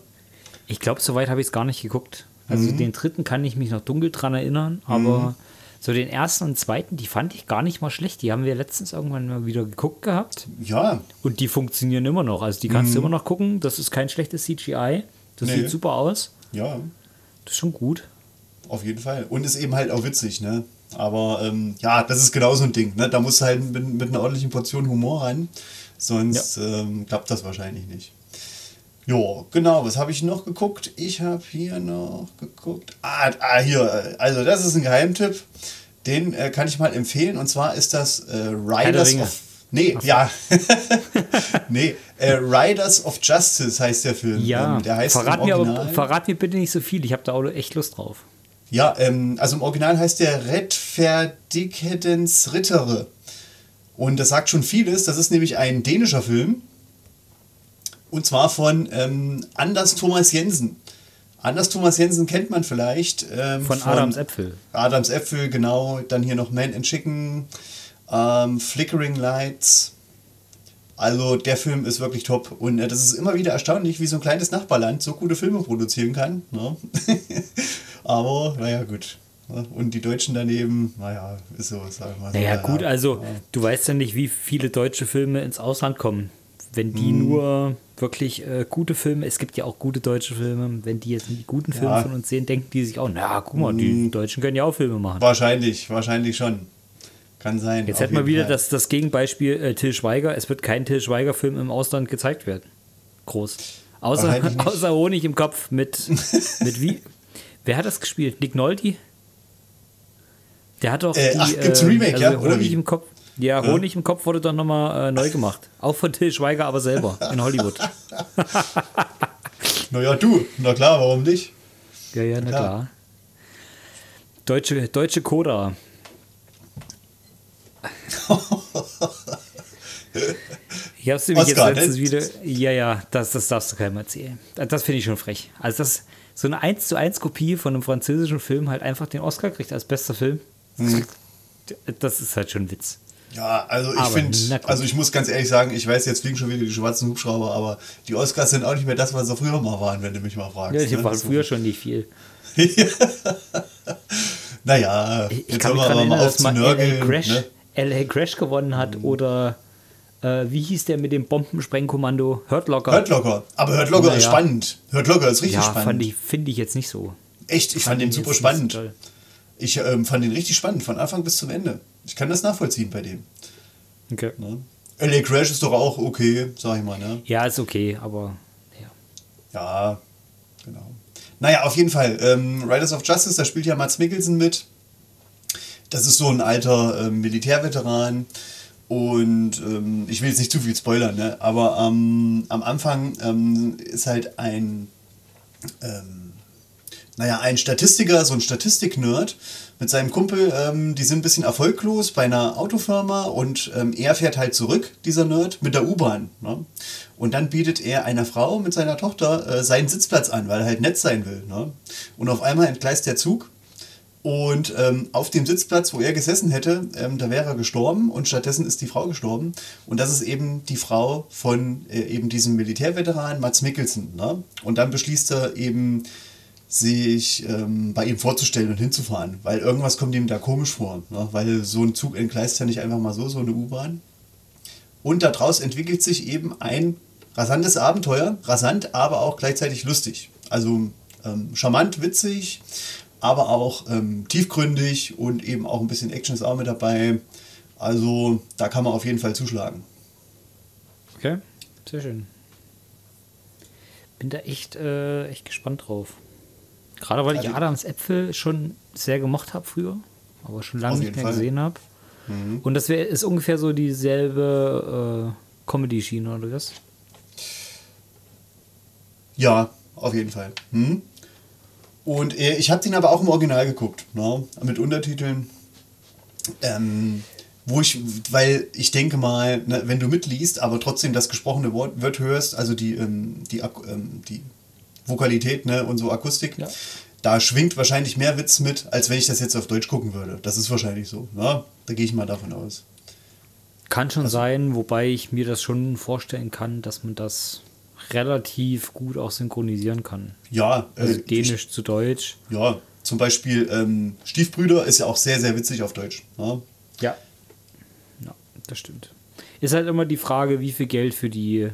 Ich glaube, soweit habe ich es gar nicht geguckt. Also Mhm. den dritten kann ich mich noch dunkel dran erinnern, aber so den ersten und zweiten, die fand ich gar nicht mal schlecht. Die haben wir letztens irgendwann mal wieder geguckt gehabt Ja, und die funktionieren immer noch. Also die kannst du immer noch gucken. Das ist kein schlechtes CGI. Das Mhm. Nee. sieht super aus. ja, Das ist schon gut. auf jeden Fall. Und ist eben halt auch witzig, ne? Aber ähm, ja, das ist genau so ein Ding. Ne? Da musst du halt mit, mit einer ordentlichen Portion Humor rein. Sonst ähm, klappt das wahrscheinlich nicht. Jo, genau. Was habe ich noch geguckt? Ich habe hier noch geguckt. Ah, ah, hier. äh, Also, das ist ein Geheimtipp. Den äh, kann ich mal empfehlen. Und zwar ist das äh, der Riders of. Nee, ja. [laughs] nee, äh, Riders of Justice heißt der Film. Ja, Ähm, der heißt verrat, mir aber, verrat mir bitte nicht so viel. Ich habe da auch echt Lust drauf. Ja, ähm, also im Original heißt der Redferdighetens Rittere. Und das sagt schon vieles. Das ist nämlich ein dänischer Film. Und zwar von ähm, Anders Thomas Jensen. Anders Thomas Jensen kennt man vielleicht. Ähm, Von Adams Äpfel. Adams Äpfel, genau. Dann hier noch Man and Chicken, ähm, Flickering Lights. Also der Film ist wirklich top. Und äh, das ist immer wieder erstaunlich, wie so ein kleines Nachbarland so gute Filme produzieren kann. Ne? [laughs] Aber naja, gut. Ne? Und die Deutschen daneben, naja, ist so, sag ich mal. so. Naja, Ja, gut, ja. also du weißt ja nicht, wie viele deutsche Filme ins Ausland kommen. Wenn die Mhm. nur wirklich äh, gute Filme, es gibt ja auch gute deutsche Filme, wenn die jetzt die guten Filme Ja. Mhm. von uns sehen, denken die sich auch, na guck mal, die Deutschen können ja auch Filme machen. Wahrscheinlich, wahrscheinlich schon. Kann sein. Jetzt hätten wir wieder Fall. das, das Gegenbeispiel äh, Till Schweiger. Es wird kein Till Schweiger-Film im Ausland gezeigt werden. Groß. Außer, außer Honig im Kopf mit, [laughs] mit wie? Wer hat das gespielt? Nick Nolte? Der hat doch. Äh, die, ach, gibt's ein Remake, ja? Oder Honig wie? im Kopf. Ja, Honig im Kopf wurde dann nochmal äh, neu gemacht. Auch von Till Schweiger, aber selber in Hollywood. [laughs] Naja, du, na klar, warum nicht? Ja, ja, na Klar. klar. Deutsche, deutsche Coda. Ich hab's nämlich jetzt letztens wieder. Ja, ja, das, das darfst du keinem erzählen. Das finde ich schon frech. Also, das so eine 1 zu 1 Kopie von einem französischen Film halt einfach den Oscar kriegt als bester Film. Mhm. Das ist halt schon ein Witz. Ja, also ich finde, also ich muss ganz ehrlich sagen, ich weiß, jetzt fliegen schon wieder die schwarzen Hubschrauber, aber die Oscars sind auch nicht mehr das, was sie früher mal waren, wenn du mich mal fragst. Ja, die ne? waren früher schon nicht viel. [laughs] naja, ich, ich kann mich daran erinnern, dass mal LA Crash, ne? LA Crash gewonnen hat mhm. oder äh, wie hieß der mit dem Bombensprengkommando? Hurt Locker. Hurt Locker. Aber Hurt Locker naja. ist spannend. Hurt Locker ist richtig ja, spannend. Ja, finde ich jetzt nicht so. Echt, ich fand, fand den super spannend. Ich ähm, fand den richtig spannend, von Anfang bis zum Ende. Ich kann das nachvollziehen bei dem. Okay. Ne? LA Crash ist doch auch okay, sag ich mal, ne? Ja, ist okay, aber ja. Ja, genau. Naja, auf jeden Fall. Ähm, Riders of Justice, da spielt ja Mats Mikkelsen mit. Das ist so ein alter ähm, Militärveteran. Und ähm, ich will jetzt nicht zu viel spoilern, ne? aber am Anfang ähm, ist halt ein, ähm, naja, ein Statistiker, so ein Statistik-Nerd mit seinem Kumpel, ähm, die sind ein bisschen erfolglos bei einer Autofirma und ähm, er fährt halt zurück, dieser Nerd, mit der U-Bahn. Ne? Und dann bietet er einer Frau mit seiner Tochter äh, seinen Sitzplatz an, weil er halt nett sein will. Ne? Und auf einmal entgleist der Zug und ähm, auf dem Sitzplatz, wo er gesessen hätte, ähm, da wäre er gestorben und stattdessen ist die Frau gestorben. Und das ist eben die Frau von äh, eben diesem Militärveteran Mats Mikkelsen. Ne? Und dann beschließt er eben, sich ähm, bei ihm vorzustellen und hinzufahren, weil irgendwas kommt ihm da komisch vor. Ne? Weil so ein Zug entgleist ja nicht einfach mal so, so eine U-Bahn. Und daraus entwickelt sich eben ein rasantes Abenteuer, rasant, aber auch gleichzeitig lustig. Also ähm, charmant, witzig, aber auch ähm, tiefgründig und eben auch ein bisschen Action ist auch mit dabei. Also da kann man auf jeden Fall zuschlagen. Okay, sehr schön. Bin da echt, äh, echt gespannt drauf. Gerade weil ich Adams Äpfel schon sehr gemocht habe früher, aber schon lange nicht mehr Fall. gesehen habe. Mhm. Und das wär, ist ungefähr so dieselbe äh, Comedy-Schiene, oder was? Ja, auf jeden Fall. Mhm. Und äh, ich habe den aber auch im Original geguckt, ne? mit Untertiteln. Ähm, wo ich, weil ich denke mal, ne, wenn du mitliest, aber trotzdem das gesprochene Wort, Wort hörst, also die, ähm, die, ähm, die Vokalität ne, und so Akustik, ja. da schwingt wahrscheinlich mehr Witz mit, als wenn ich das jetzt auf Deutsch gucken würde. Das ist wahrscheinlich so. Ne? Da gehe ich mal davon aus. Kann schon also, sein, wobei ich mir das schon vorstellen kann, dass man das relativ gut auch synchronisieren kann. Ja. Äh, also Dänisch ich, zu Deutsch. Ja, zum Beispiel ähm, Stiefbrüder ist ja auch sehr, sehr witzig auf Deutsch. Ne? Ja. Ja, das stimmt. Ist halt immer die Frage, wie viel Geld für die,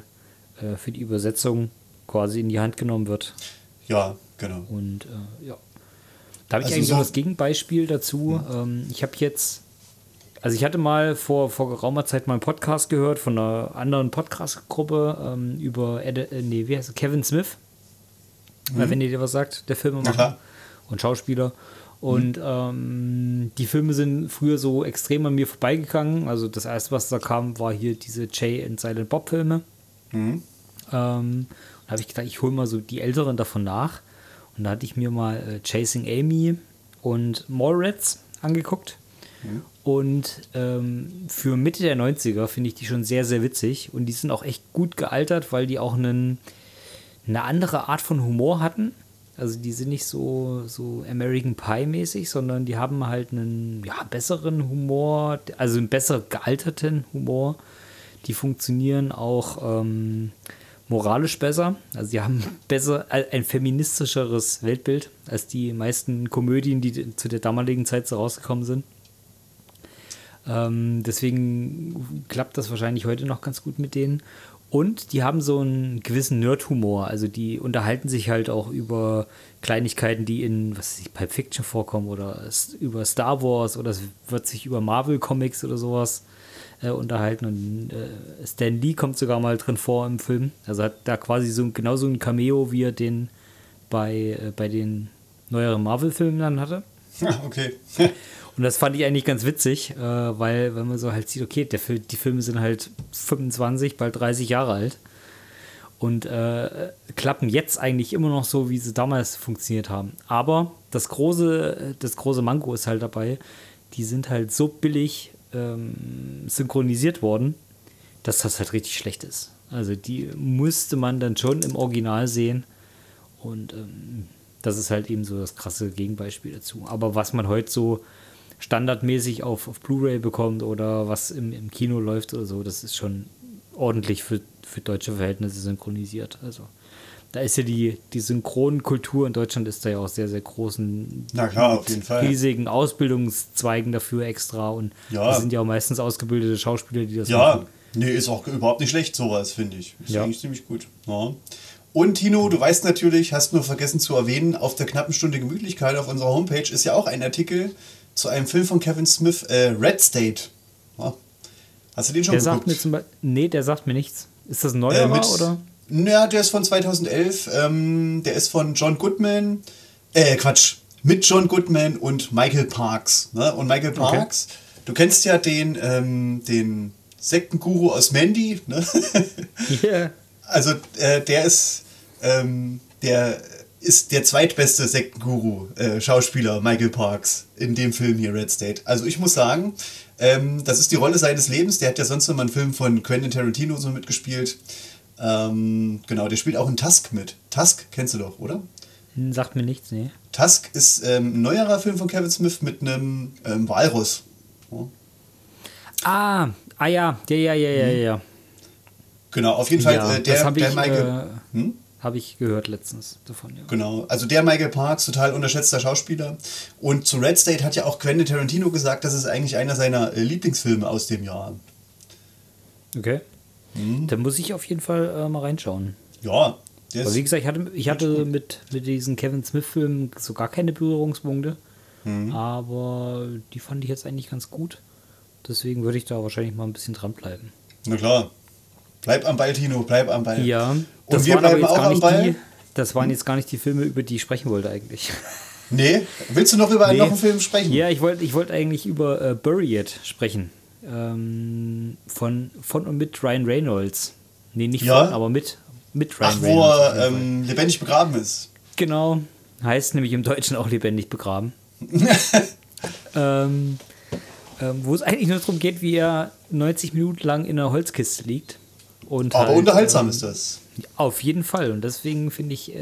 äh, für die Übersetzung quasi in die Hand genommen wird. Ja, genau. Und äh, ja. Da habe ich also eigentlich so das Gegenbeispiel dazu. Hm. Ähm, ich habe jetzt also ich hatte mal vor, vor geraumer Zeit mal einen Podcast gehört von einer anderen Podcast-Gruppe ähm, über Ed, äh, nee, wie heißt er? Kevin Smith. Mhm. Wenn ihr dir was sagt, der Filmemacher und Schauspieler. Und mhm. ähm, die Filme sind früher so extrem an mir vorbeigegangen. Also das erste, was da kam, war hier diese Jay and Silent Bob Filme. Mhm. Ähm, habe ich gedacht, ich hole mal so die älteren davon nach. Und da hatte ich mir mal äh, Chasing Amy und Mallrats angeguckt. Mhm. Und ähm, für Mitte der 90er finde ich die schon sehr, sehr witzig. Und die sind auch echt gut gealtert, weil die auch einen, eine andere Art von Humor hatten. Also die sind nicht so, so American Pie-mäßig, sondern die haben halt einen ja, besseren Humor, also einen besser gealterten Humor. Die funktionieren auch ähm, moralisch besser. Also die haben besser ein feministischeres Weltbild als die meisten Komödien, die zu der damaligen Zeit so rausgekommen sind. Ähm, deswegen klappt das wahrscheinlich heute noch ganz gut mit denen. Und die haben so einen gewissen Nerd-Humor. Also die unterhalten sich halt auch über Kleinigkeiten, die in, was weiß ich, Pulp Fiction vorkommen oder über Star Wars oder es wird sich über Marvel-Comics oder sowas äh, unterhalten. Und äh, Stan Lee kommt sogar mal drin vor im Film. Also hat da quasi so genauso ein Cameo, wie er den bei, äh, bei den neueren Marvel-Filmen dann hatte. [laughs] Okay. [laughs] Und das fand ich eigentlich ganz witzig, äh, weil, wenn man so halt sieht, okay, der, die Filme sind halt 25, bald 30 Jahre alt und äh, klappen jetzt eigentlich immer noch so, wie sie damals funktioniert haben. Aber das große, das große Manko ist halt dabei, die sind halt so billig ähm, synchronisiert worden, dass das halt richtig schlecht ist. Also die musste man dann schon im Original sehen. Und ähm, das ist halt eben so das krasse Gegenbeispiel dazu. Aber was man heute so standardmäßig auf, auf Blu-ray bekommt oder was im, im Kino läuft oder so, das ist schon ordentlich für, für deutsche Verhältnisse synchronisiert. Also da ist ja die, die Synchronkultur in Deutschland ist da ja auch sehr, sehr großen, Na klar, auf jeden Fall. riesigen Ausbildungszweigen dafür extra und Ja. das sind ja auch meistens ausgebildete Schauspieler, die das Ja, machen. nee, ist auch überhaupt nicht schlecht, sowas, finde ich. Ist Ja. eigentlich ziemlich gut. Ja. Und Tino, du weißt natürlich, hast nur vergessen zu erwähnen, auf der knappen Stunde Gemütlichkeit auf unserer Homepage ist ja auch ein Artikel zu einem Film von Kevin Smith, äh, Red State. Ja. Hast du den schon Der sagt geguckt? mir zum nee, der sagt mir nichts. Ist das ein Äh, neuerer mit, oder? Ja, der ist von 2011. Ähm, der ist von John Goodman. Äh, Quatsch. Mit John Goodman und Michael Parks. Ne? Und Michael Parks, du kennst ja den, ähm, den Sektenguru aus Mandy. Ne? [laughs] Yeah. also äh, der ist ähm, der ist der zweitbeste Sektenguru äh, Schauspieler Michael Parks in dem Film hier Red State. Also ich muss sagen, ähm, das ist die Rolle seines Lebens. Der hat ja sonst immer einen Film von Quentin Tarantino so mitgespielt. Ähm, genau, der spielt auch in Tusk mit. Tusk kennst du doch, oder? Hm, Sagt mir nichts, nee. Tusk ist ähm, ein neuerer Film von Kevin Smith mit einem ähm, Walrus. Ja. Ah, ah ja, ja, ja, ja, ja, ja. Genau, auf jeden Fall ja, äh, der, das habe der ich, Michael. äh, Hm? hab ich gehört letztens davon, ja. Genau, also der Michael Parks, total unterschätzter Schauspieler. Und zu Red State hat ja auch Quentin Tarantino gesagt, das ist eigentlich einer seiner äh, Lieblingsfilme aus dem Jahr. Okay. Hm? Dann muss ich auf jeden Fall äh, mal reinschauen. Ja, Aber wie gesagt, ich hatte, ich hatte mit, mit diesen Kevin Smith-Filmen so gar keine Berührungspunkte. Mhm. Aber die fand ich jetzt eigentlich ganz gut. Deswegen würde ich da wahrscheinlich mal ein bisschen dranbleiben. na klar. Bleib am Ball, Tino, bleib am Ball. Ja, Und das wir waren bleiben jetzt auch gar am nicht Ball. die. Das waren jetzt gar nicht die Filme, über die ich sprechen wollte eigentlich. Nee, willst du noch über [laughs] Nee. noch einen Film sprechen? Ja, ich wollte ich wollte eigentlich über äh, Bury It sprechen. Ähm, von, von und mit Ryan Reynolds. Nee, nicht Ja? von, aber mit, mit Ryan Ach, wo Reynolds. auf er jeden Fall. ähm, lebendig begraben ist. Genau. Heißt nämlich im Deutschen auch lebendig begraben. [laughs] ähm, ähm, wo es eigentlich nur darum geht, wie er 90 Minuten lang in einer Holzkiste liegt. Und Aber halt, unterhaltsam ähm, ist das. Auf jeden Fall. Und deswegen finde ich äh,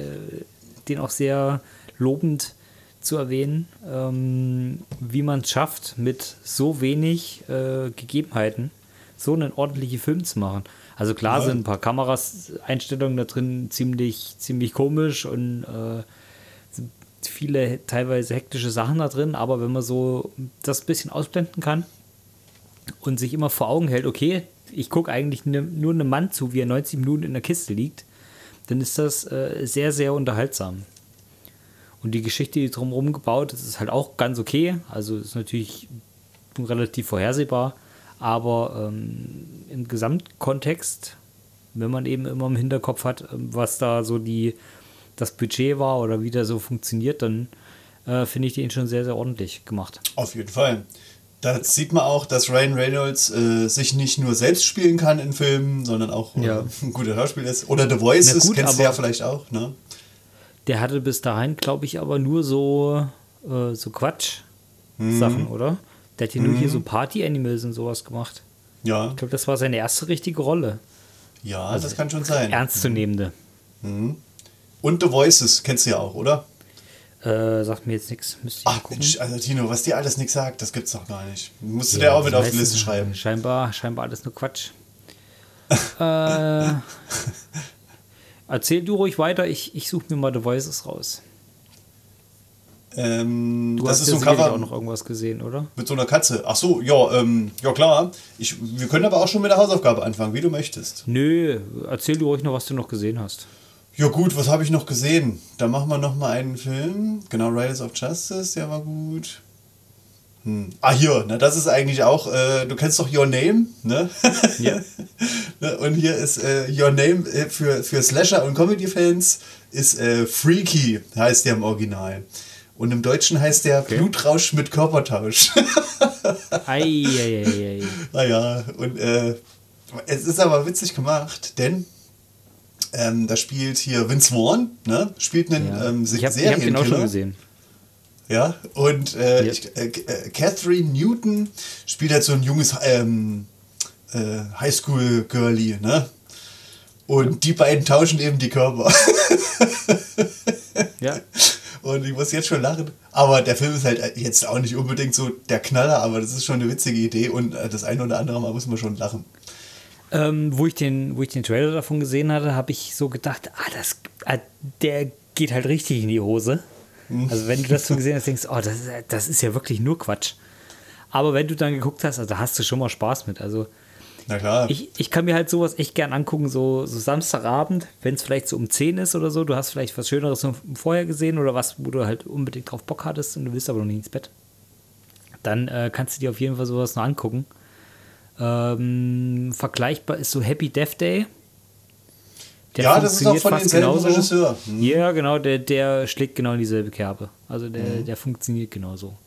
den auch sehr lobend zu erwähnen, ähm, wie man es schafft, mit so wenig äh, Gegebenheiten so einen ordentlichen Film zu machen. Also klar Ja. sind ein paar Kameraseinstellungen da drin ziemlich, ziemlich komisch und äh, viele teilweise hektische Sachen da drin, aber wenn man so das ein bisschen ausblenden kann und sich immer vor Augen hält, okay, ich gucke eigentlich ne, nur einem Mann zu, wie er 90 Minuten in der Kiste liegt, dann ist das äh, sehr, sehr unterhaltsam. Und die Geschichte, die drumherum gebaut ist, ist halt auch ganz okay. Also ist natürlich relativ vorhersehbar, aber ähm, im Gesamtkontext, wenn man eben immer im Hinterkopf hat, ähm, was da so die, das Budget war oder wie der so funktioniert, dann äh, finde ich den schon sehr, sehr ordentlich gemacht. Auf jeden Fall. Da sieht man auch, dass Ryan Reynolds äh, sich nicht nur selbst spielen kann in Filmen, sondern auch äh, Ja. ein guter Schauspieler ist. Oder The Voice Na ist, kennst du ja vielleicht auch, ne? Der hatte bis dahin, glaube ich, aber nur so, äh, so Quatsch-Sachen, oder? Der hat ja nur hier so Party-Animals und sowas gemacht. Ja, Ich glaube, das war seine erste richtige Rolle. ja, Also das kann schon sein. Ernstzunehmende. Und The Voices kennst du ja auch, oder? Äh, sagt mir jetzt nichts. Müsste ich mal Ach. Mensch, also Tino, was dir alles nichts sagt, das gibt's doch gar nicht. Musst du Ja, dir auch mit auf die Liste schreiben. Scheinbar, scheinbar alles nur Quatsch. [laughs] äh, erzähl du ruhig weiter, ich, ich suche mir mal The Voices raus. Ähm, Du das hast ist ja so Cover auch noch irgendwas gesehen, oder? mit so einer Katze. Ach so, ja, ähm, ja klar. Ich, wir können aber auch schon mit der Hausaufgabe anfangen, wie du möchtest. Nö, erzähl du ruhig noch, was du noch gesehen hast. Ja gut, was habe ich noch gesehen? Da machen wir noch mal einen Film. Genau, Riders of Justice, der war gut. Hm. Ah, hier, na, das ist eigentlich auch, äh, du kennst doch Your Name, ne? [laughs] Ja. [laughs] Ne, und hier ist äh, Your Name äh, für, für Slasher- und Comedy-Fans ist äh, Freaky, heißt der im Original. Und im Deutschen heißt der Okay. Blutrausch mit Körpertausch. [laughs] Eieieiei. naja, und äh, es ist aber witzig gemacht, denn ähm, da spielt hier Vince Vaughn, ne? spielt einen Ja. ähm, ich habe hab den auch schon Serienkiller. gesehen. Ja, und äh, Ja. Ich, äh, äh, Catherine Newton spielt halt so ein junges ähm, äh, Highschool-Girlie, ne? Und die beiden tauschen eben die Körper. [laughs] ja. Und ich muss jetzt schon lachen. Aber der Film ist halt jetzt auch nicht unbedingt so der Knaller, aber das ist schon eine witzige Idee und äh, das eine oder andere Mal muss man schon lachen. Ähm, wo, ich den, wo ich den Trailer davon gesehen hatte, habe ich so gedacht, ah, das, ah, der geht halt richtig in die Hose. Also wenn du das so gesehen hast, denkst du, oh, das, das ist ja wirklich nur Quatsch. Aber wenn du dann geguckt hast, also da hast du schon mal Spaß mit. Also na klar. Ich, ich kann mir halt sowas echt gern angucken, so, so Samstagabend, wenn es vielleicht so um 10 ist oder so. Du hast vielleicht was Schöneres vorher gesehen oder was, wo du halt unbedingt drauf Bock hattest und du willst aber noch nicht ins Bett. Dann äh, kannst du dir auf jeden Fall sowas noch angucken. Ähm, vergleichbar ist so Happy Death Day. Der ja, das ist auch von demselben Regisseur. Mhm. Ja, genau, der, der schlägt genau in dieselbe Kerbe. Also der, mhm. der funktioniert genauso.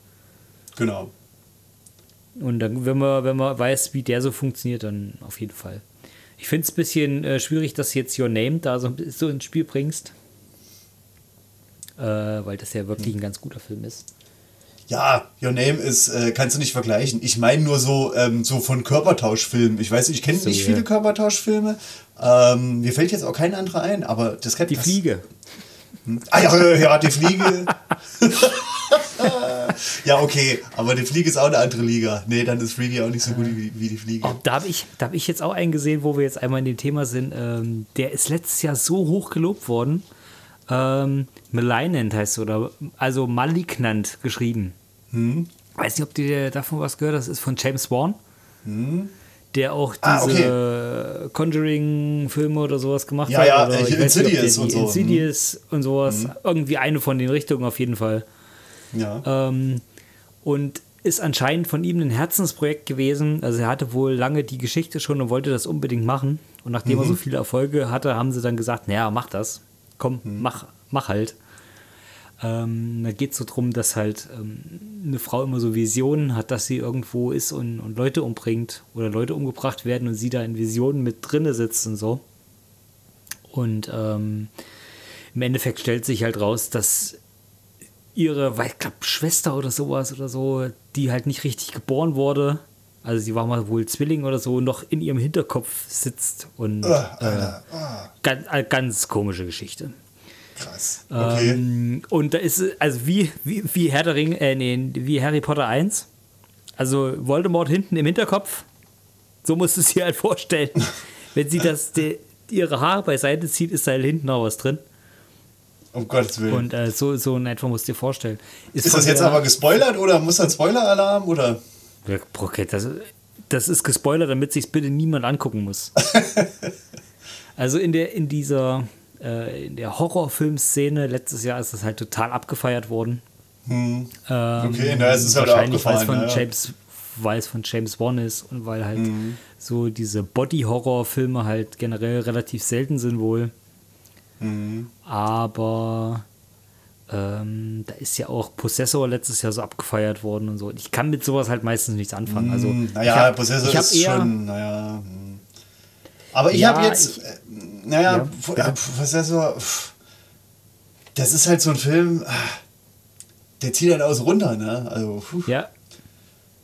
Genau. Und dann, wenn man, wenn man weiß, wie der so funktioniert, dann auf jeden Fall. Ich finde es ein bisschen äh, schwierig, dass du jetzt Your Name da so, so ins Spiel bringst. Äh, weil das ja wirklich ein ganz guter Film ist. Ja, Your Name ist, äh, kannst du nicht vergleichen. Ich meine nur so, ähm, so von Körpertauschfilmen. Ich weiß, ich kenne so, nicht ja. viele Körpertauschfilme. Ähm, mir fällt jetzt auch kein anderer ein, aber das kennt Die das. Fliege. Hm? Ah ja, ja, die Fliege. [laughs] ja, okay, aber die Fliege ist auch eine andere Liga. Nee, dann ist Freaky auch nicht so gut wie, wie die Fliege. Oh, da habe ich, hab ich jetzt auch einen gesehen, wo wir jetzt einmal in dem Thema sind. Ähm, der ist letztes Jahr so hoch gelobt worden. Ähm, Malignant heißt es, oder also Malignant geschrieben. Hm? Weiß nicht, ob du davon was gehört hast. Das ist von James Wan. Hm? der auch ah, diese ah, okay. Conjuring-Filme oder sowas gemacht ja, hat. Ja, oder ich Insidious nicht, und so. Insidious mhm. und sowas. Mhm. Irgendwie eine von den Richtungen auf jeden Fall. Ja. Ähm, und ist anscheinend von ihm ein Herzensprojekt gewesen. Also er hatte wohl lange die Geschichte schon und wollte das unbedingt machen. Und nachdem mhm. er so viele Erfolge hatte, haben sie dann gesagt, naja, mach das. Komm, mhm. mach, mach halt. Ähm, da geht es so darum, dass halt ähm, eine Frau immer so Visionen hat, dass sie irgendwo ist und, und, Leute umbringt oder Leute umgebracht werden und sie da in Visionen mit drinne sitzt und so. Und ähm, im Endeffekt stellt sich halt raus, dass ihre, weil ich glaube, Schwester oder sowas oder so, die halt nicht richtig geboren wurde, also sie war mal wohl Zwilling oder so, noch in ihrem Hinterkopf sitzt und uh, äh, uh. ganz, äh, ganz komische Geschichte. Krass. Okay. Ähm, und da ist also wie, wie, wie Herr der Ring, äh, nee, wie Harry Potter 1. Also Voldemort hinten im Hinterkopf. So musst du es dir halt vorstellen. [laughs] Wenn sie das, die, ihre Haare beiseite zieht, ist da halt hinten noch was drin. Um Gottes Willen. Und äh, so, so in etwa musst du dir vorstellen. Ist, ist das jetzt aber gespoilert oder muss da ein Spoiler-Alarm oder? Okay, das, das ist gespoilert, damit sich bitte niemand angucken muss. [laughs] also in der, in dieser, äh, in der Horrorfilmszene letztes Jahr ist das halt total abgefeiert worden. Hm. Ähm, okay, na, es ist halt wahrscheinlich, weil es von ja. James weil es von James Wan ist und weil halt mhm. so diese Body-Horror-Filme halt generell relativ selten sind wohl. Mhm. Aber ähm, da ist ja auch Possessor letztes Jahr so abgefeiert worden und so. Ich kann mit sowas halt meistens nichts anfangen. Also, mhm. naja, hab, Possessor ist eher, schon, naja. Hm. Aber ich ja, habe jetzt, ich, äh, naja, ja, Possessor, das ist halt so ein Film, ah, der zieht dann aus runter, ne? Also, puh. Ja.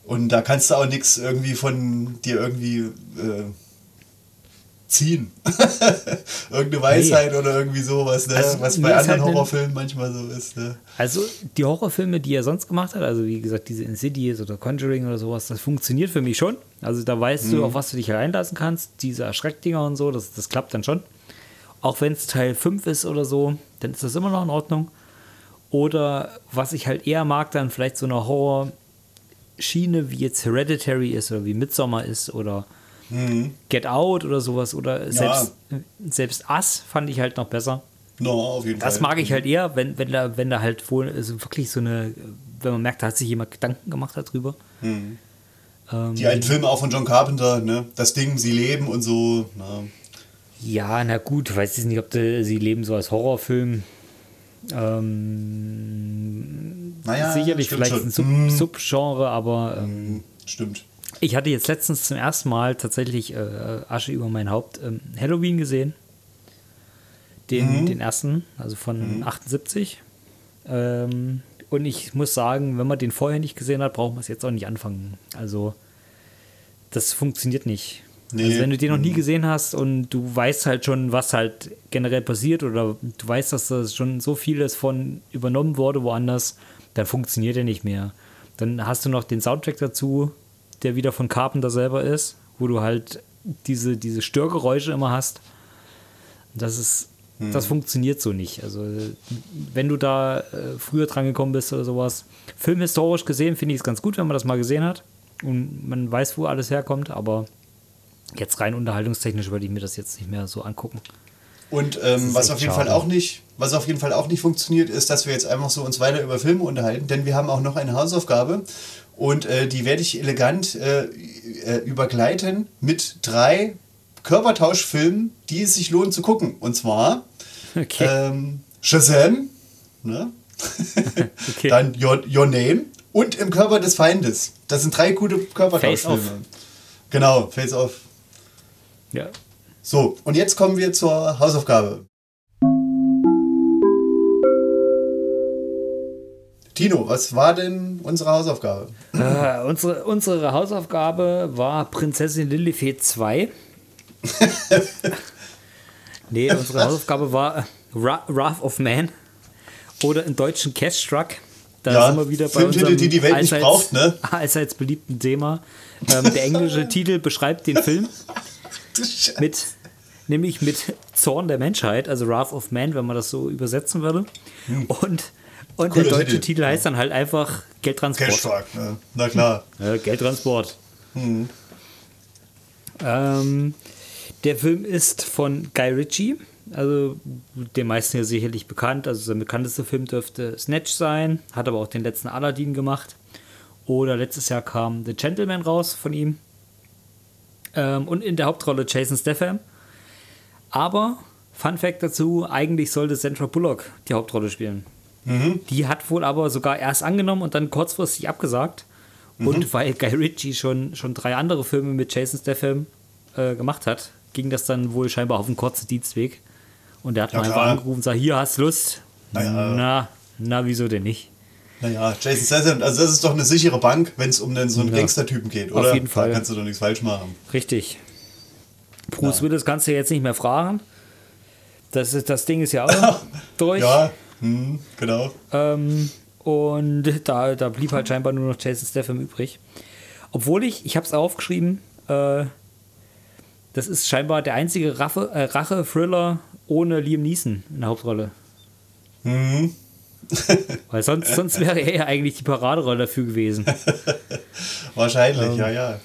Und da kannst du auch nichts irgendwie von dir irgendwie äh, ziehen. [laughs] Irgendeine Weisheit nee. oder irgendwie sowas, ne? also, was bei anderen halt Horrorfilmen manchmal so ist. Ne? Also die Horrorfilme, die er sonst gemacht hat, also wie gesagt, diese Insidious oder Conjuring oder sowas, das funktioniert für mich schon. Also da weißt mhm. du, auf was du dich einlassen kannst. Diese Erschreckdinger und so, das, das klappt dann schon. Auch wenn es Teil 5 ist oder so, dann ist das immer noch in Ordnung. Oder was ich halt eher mag, dann vielleicht so eine Horror-Schiene, wie jetzt Hereditary ist oder wie Midsommar ist oder Mhm. Get Out oder sowas oder ja. selbst, selbst Us fand ich halt noch besser. No, das mag ich halt eher, wenn, wenn, da, wenn da halt wohl also wirklich so eine, wenn man merkt, da hat sich jemand Gedanken gemacht darüber. Mhm. Ähm, Die alten Filme auch von John Carpenter, ne? Das Ding, sie leben und so. Na. Ja, na gut, weiß ich nicht, ob de, sie leben so als Horrorfilm. Ähm, naja, sicherlich vielleicht schon. ein Sub mhm. Subgenre, aber ähm, mhm, stimmt. Ich hatte jetzt letztens zum ersten Mal tatsächlich äh, Asche über mein Haupt ähm, Halloween gesehen. Den, mhm. den ersten, also von mhm. 78. Ähm, und ich muss sagen, wenn man den vorher nicht gesehen hat, braucht man es jetzt auch nicht anfangen. Also, das funktioniert nicht. Nee. Also wenn du den noch nie mhm. gesehen hast und du weißt halt schon, was halt generell passiert oder du weißt, dass das schon so vieles von übernommen wurde woanders, dann funktioniert er nicht mehr. Dann hast du noch den Soundtrack dazu, der wieder von Carpenter selber ist, wo du halt diese, diese Störgeräusche immer hast. Das ist, hm. das funktioniert so nicht. Also wenn du da äh, früher dran gekommen bist oder sowas, filmhistorisch gesehen finde ich es ganz gut, wenn man das mal gesehen hat und man weiß, wo alles herkommt, aber jetzt rein unterhaltungstechnisch würde ich mir das jetzt nicht mehr so angucken. Und ähm, was auf jeden schade. Fall auch nicht, was auf jeden Fall auch nicht funktioniert, ist, dass wir jetzt einfach so uns weiter über Filme unterhalten, denn wir haben auch noch eine Hausaufgabe und äh, die werde ich elegant äh, äh, übergleiten mit drei Körpertauschfilmen, die es sich lohnt zu gucken. Und zwar okay. ähm, Shazam, ne? [laughs] okay. dann Your, Your Name und Im Körper des Feindes. Das sind drei gute Körpertauschfilme. Genau, Face Off. Ja. So, und jetzt kommen wir zur Hausaufgabe. Tino, was war denn unsere Hausaufgabe? Äh, unsere, unsere Hausaufgabe war Prinzessin Lilifee 2. [laughs] nee, unsere Hausaufgabe war Wrath of Man oder im deutschen Cash Truck. Da ja, sind wir wieder bei unserem die die Welt allseits, nicht braucht, ne? [laughs] allseits beliebten Thema. Ähm, der englische [laughs] Titel beschreibt den Film mit nämlich mit Zorn der Menschheit, also Wrath of Man, wenn man das so übersetzen würde. Hm. Und, und der deutsche Titel. Titel heißt dann halt einfach Geldtransport. Cashfuck, ne? Na klar. [laughs] Ja, Geldtransport. Hm. Ähm, der Film ist von Guy Ritchie, also den meisten ja sicherlich bekannt. Also sein bekanntester Film dürfte Snatch sein, hat aber auch den letzten Aladdin gemacht. Oder letztes Jahr kam The Gentleman raus von ihm. Ähm, und in der Hauptrolle Jason Statham. Aber, Fun Fact dazu, eigentlich sollte Sandra Bullock die Hauptrolle spielen. Mhm. Die hat wohl aber sogar erst angenommen und dann kurzfristig abgesagt. Mhm. Und weil Guy Ritchie schon, schon drei andere Filme mit Jason Statham äh, gemacht hat, ging das dann wohl scheinbar auf einen kurzen Dienstweg. Und der hat ja, mal einfach angerufen und sagt, hier hast du Lust. Naja. Na, na, wieso denn nicht? Naja, Jason Statham, also das ist doch eine sichere Bank, wenn es um den, so einen ja. Gangster-Typen geht, oder? Auf jeden Fall. Da kannst du doch nichts falsch machen. Richtig. Bruce ja. Willis kannst du jetzt nicht mehr fragen. Das, ist, das Ding ist ja auch [laughs] durch. Ja, hm, genau. Ähm, und da, da blieb halt scheinbar nur noch Jason Statham übrig. Obwohl ich, ich habe es aufgeschrieben, äh, das ist scheinbar der einzige äh, Rache-Thriller ohne Liam Neeson in der Hauptrolle. Mhm. [laughs] Weil sonst, sonst wäre er ja eigentlich die Paraderolle dafür gewesen. [laughs] Wahrscheinlich, ähm, ja, ja.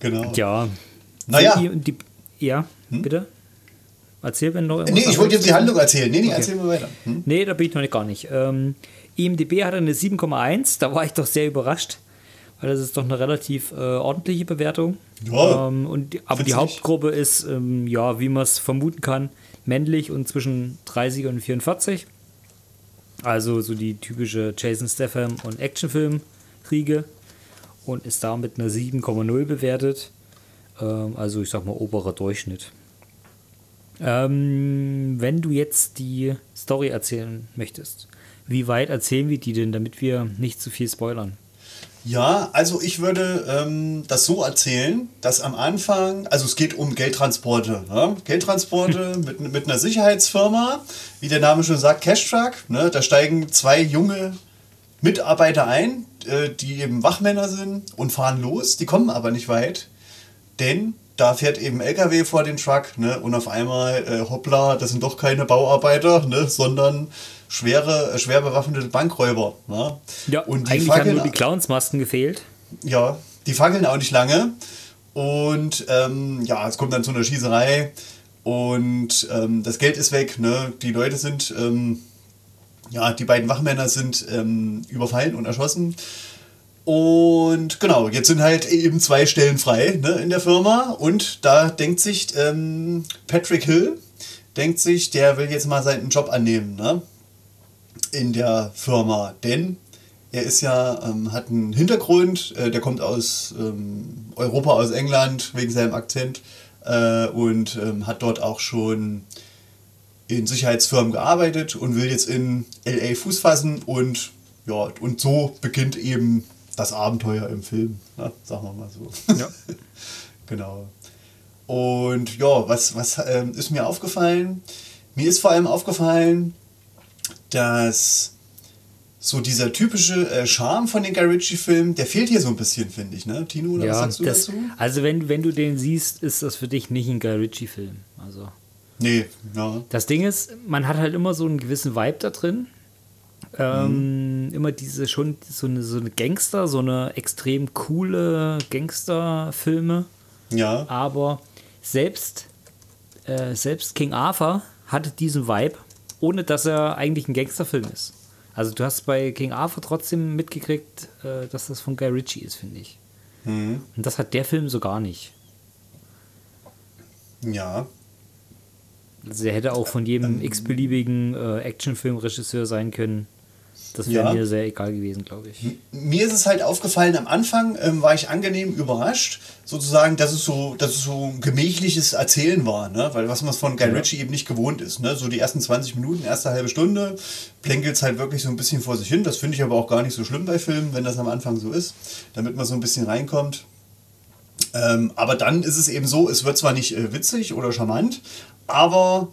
Genau. Ja. Naja. Die, die, ja, hm? bitte? Erzähl, wenn noch Nee, ich wollte jetzt die Handlung erzählen. Nee, nee, okay. erzähl mal weiter. Hm? Nee, da bin ich noch gar nicht. Ähm, IMDB hat eine 7,1. Da war ich doch sehr überrascht, weil das ist doch eine relativ äh, ordentliche Bewertung. Ja, ähm, und die, aber die Hauptgruppe ist, ähm, ja, wie man es vermuten kann, männlich und zwischen 30 und 44. Also so die typische Jason Statham und Actionfilm-Riege und ist damit eine 7,0 bewertet. Ähm, also ich sag mal oberer Durchschnitt. Ähm, wenn du jetzt die Story erzählen möchtest, wie weit erzählen wir die denn, damit wir nicht zu viel spoilern? Ja, also ich würde ähm, das so erzählen, dass am Anfang, also es geht um Geldtransporte. Ne? Geldtransporte [laughs] mit, mit einer Sicherheitsfirma, wie der Name schon sagt, Cash Truck. Ne? Da steigen zwei junge Mitarbeiter ein, äh, die eben Wachmänner sind und fahren los. Die kommen aber nicht weit, denn da fährt eben LKW vor den Truck ne? und auf einmal, äh, hoppla, das sind doch keine Bauarbeiter, ne? sondern schwere, äh, schwer bewaffnete Bankräuber. Ne? Ja, und eigentlich fackeln, haben nur die Clownsmasken gefehlt. Ja, die fackeln auch nicht lange. Und ähm, ja, es kommt dann zu einer Schießerei und ähm, das Geld ist weg. Ne? Die Leute sind, ähm, ja, die beiden Wachmänner sind ähm, überfallen und erschossen. Und genau, jetzt sind halt eben zwei Stellen frei ne, in der Firma. Und da denkt sich ähm, Patrick Hill, denkt sich, der will jetzt mal seinen Job annehmen. Ne? in der Firma, denn er ist ja, ähm, hat einen Hintergrund, äh, der kommt aus ähm, Europa, aus England, wegen seinem Akzent äh, und ähm, hat dort auch schon in Sicherheitsfirmen gearbeitet und will jetzt in LA Fuß fassen und ja, und so beginnt eben das Abenteuer im Film, ne? sagen wir mal so. Ja. [laughs] genau. Und ja, was, was ähm, ist mir aufgefallen? Mir ist vor allem aufgefallen, dass so dieser typische äh, Charme von den Guy Ritchie-Filmen, der fehlt hier so ein bisschen, finde ich, ne? Tino, oder ja, was sagst du das, dazu? Also wenn, wenn du den siehst, ist das für dich nicht ein Guy Ritchie-Film. Also Nee, ja. das Ding ist, man hat halt immer so einen gewissen Vibe da drin. Ähm, Immer diese schon so eine, so eine Gangster, so eine extrem coole Gangsterfilme. Ja, Aber selbst, äh, selbst King Arthur hatte diesen Vibe, ohne dass er eigentlich ein Gangsterfilm ist. Also du hast bei King Arthur trotzdem mitgekriegt, äh, dass das von Guy Ritchie ist, finde ich. Mhm. Und das hat der Film so gar nicht. ja. Also der hätte auch von jedem x-beliebigen äh, Actionfilmregisseur sein können. Das wäre Ja. mir sehr egal gewesen, glaube ich. Mir ist es halt aufgefallen, am Anfang ähm, war ich angenehm überrascht, sozusagen, dass es so, dass es so ein gemächliches Erzählen war, ne? Weil was man von Guy Ritchie eben nicht gewohnt ist, ne? So die ersten 20 Minuten, erste halbe Stunde, plänkelt es halt wirklich so ein bisschen vor sich hin. Das finde ich aber auch gar nicht so schlimm bei Filmen, wenn das am Anfang so ist, damit man so ein bisschen reinkommt. Ähm, aber dann ist es eben so, es wird zwar nicht äh, witzig oder charmant, aber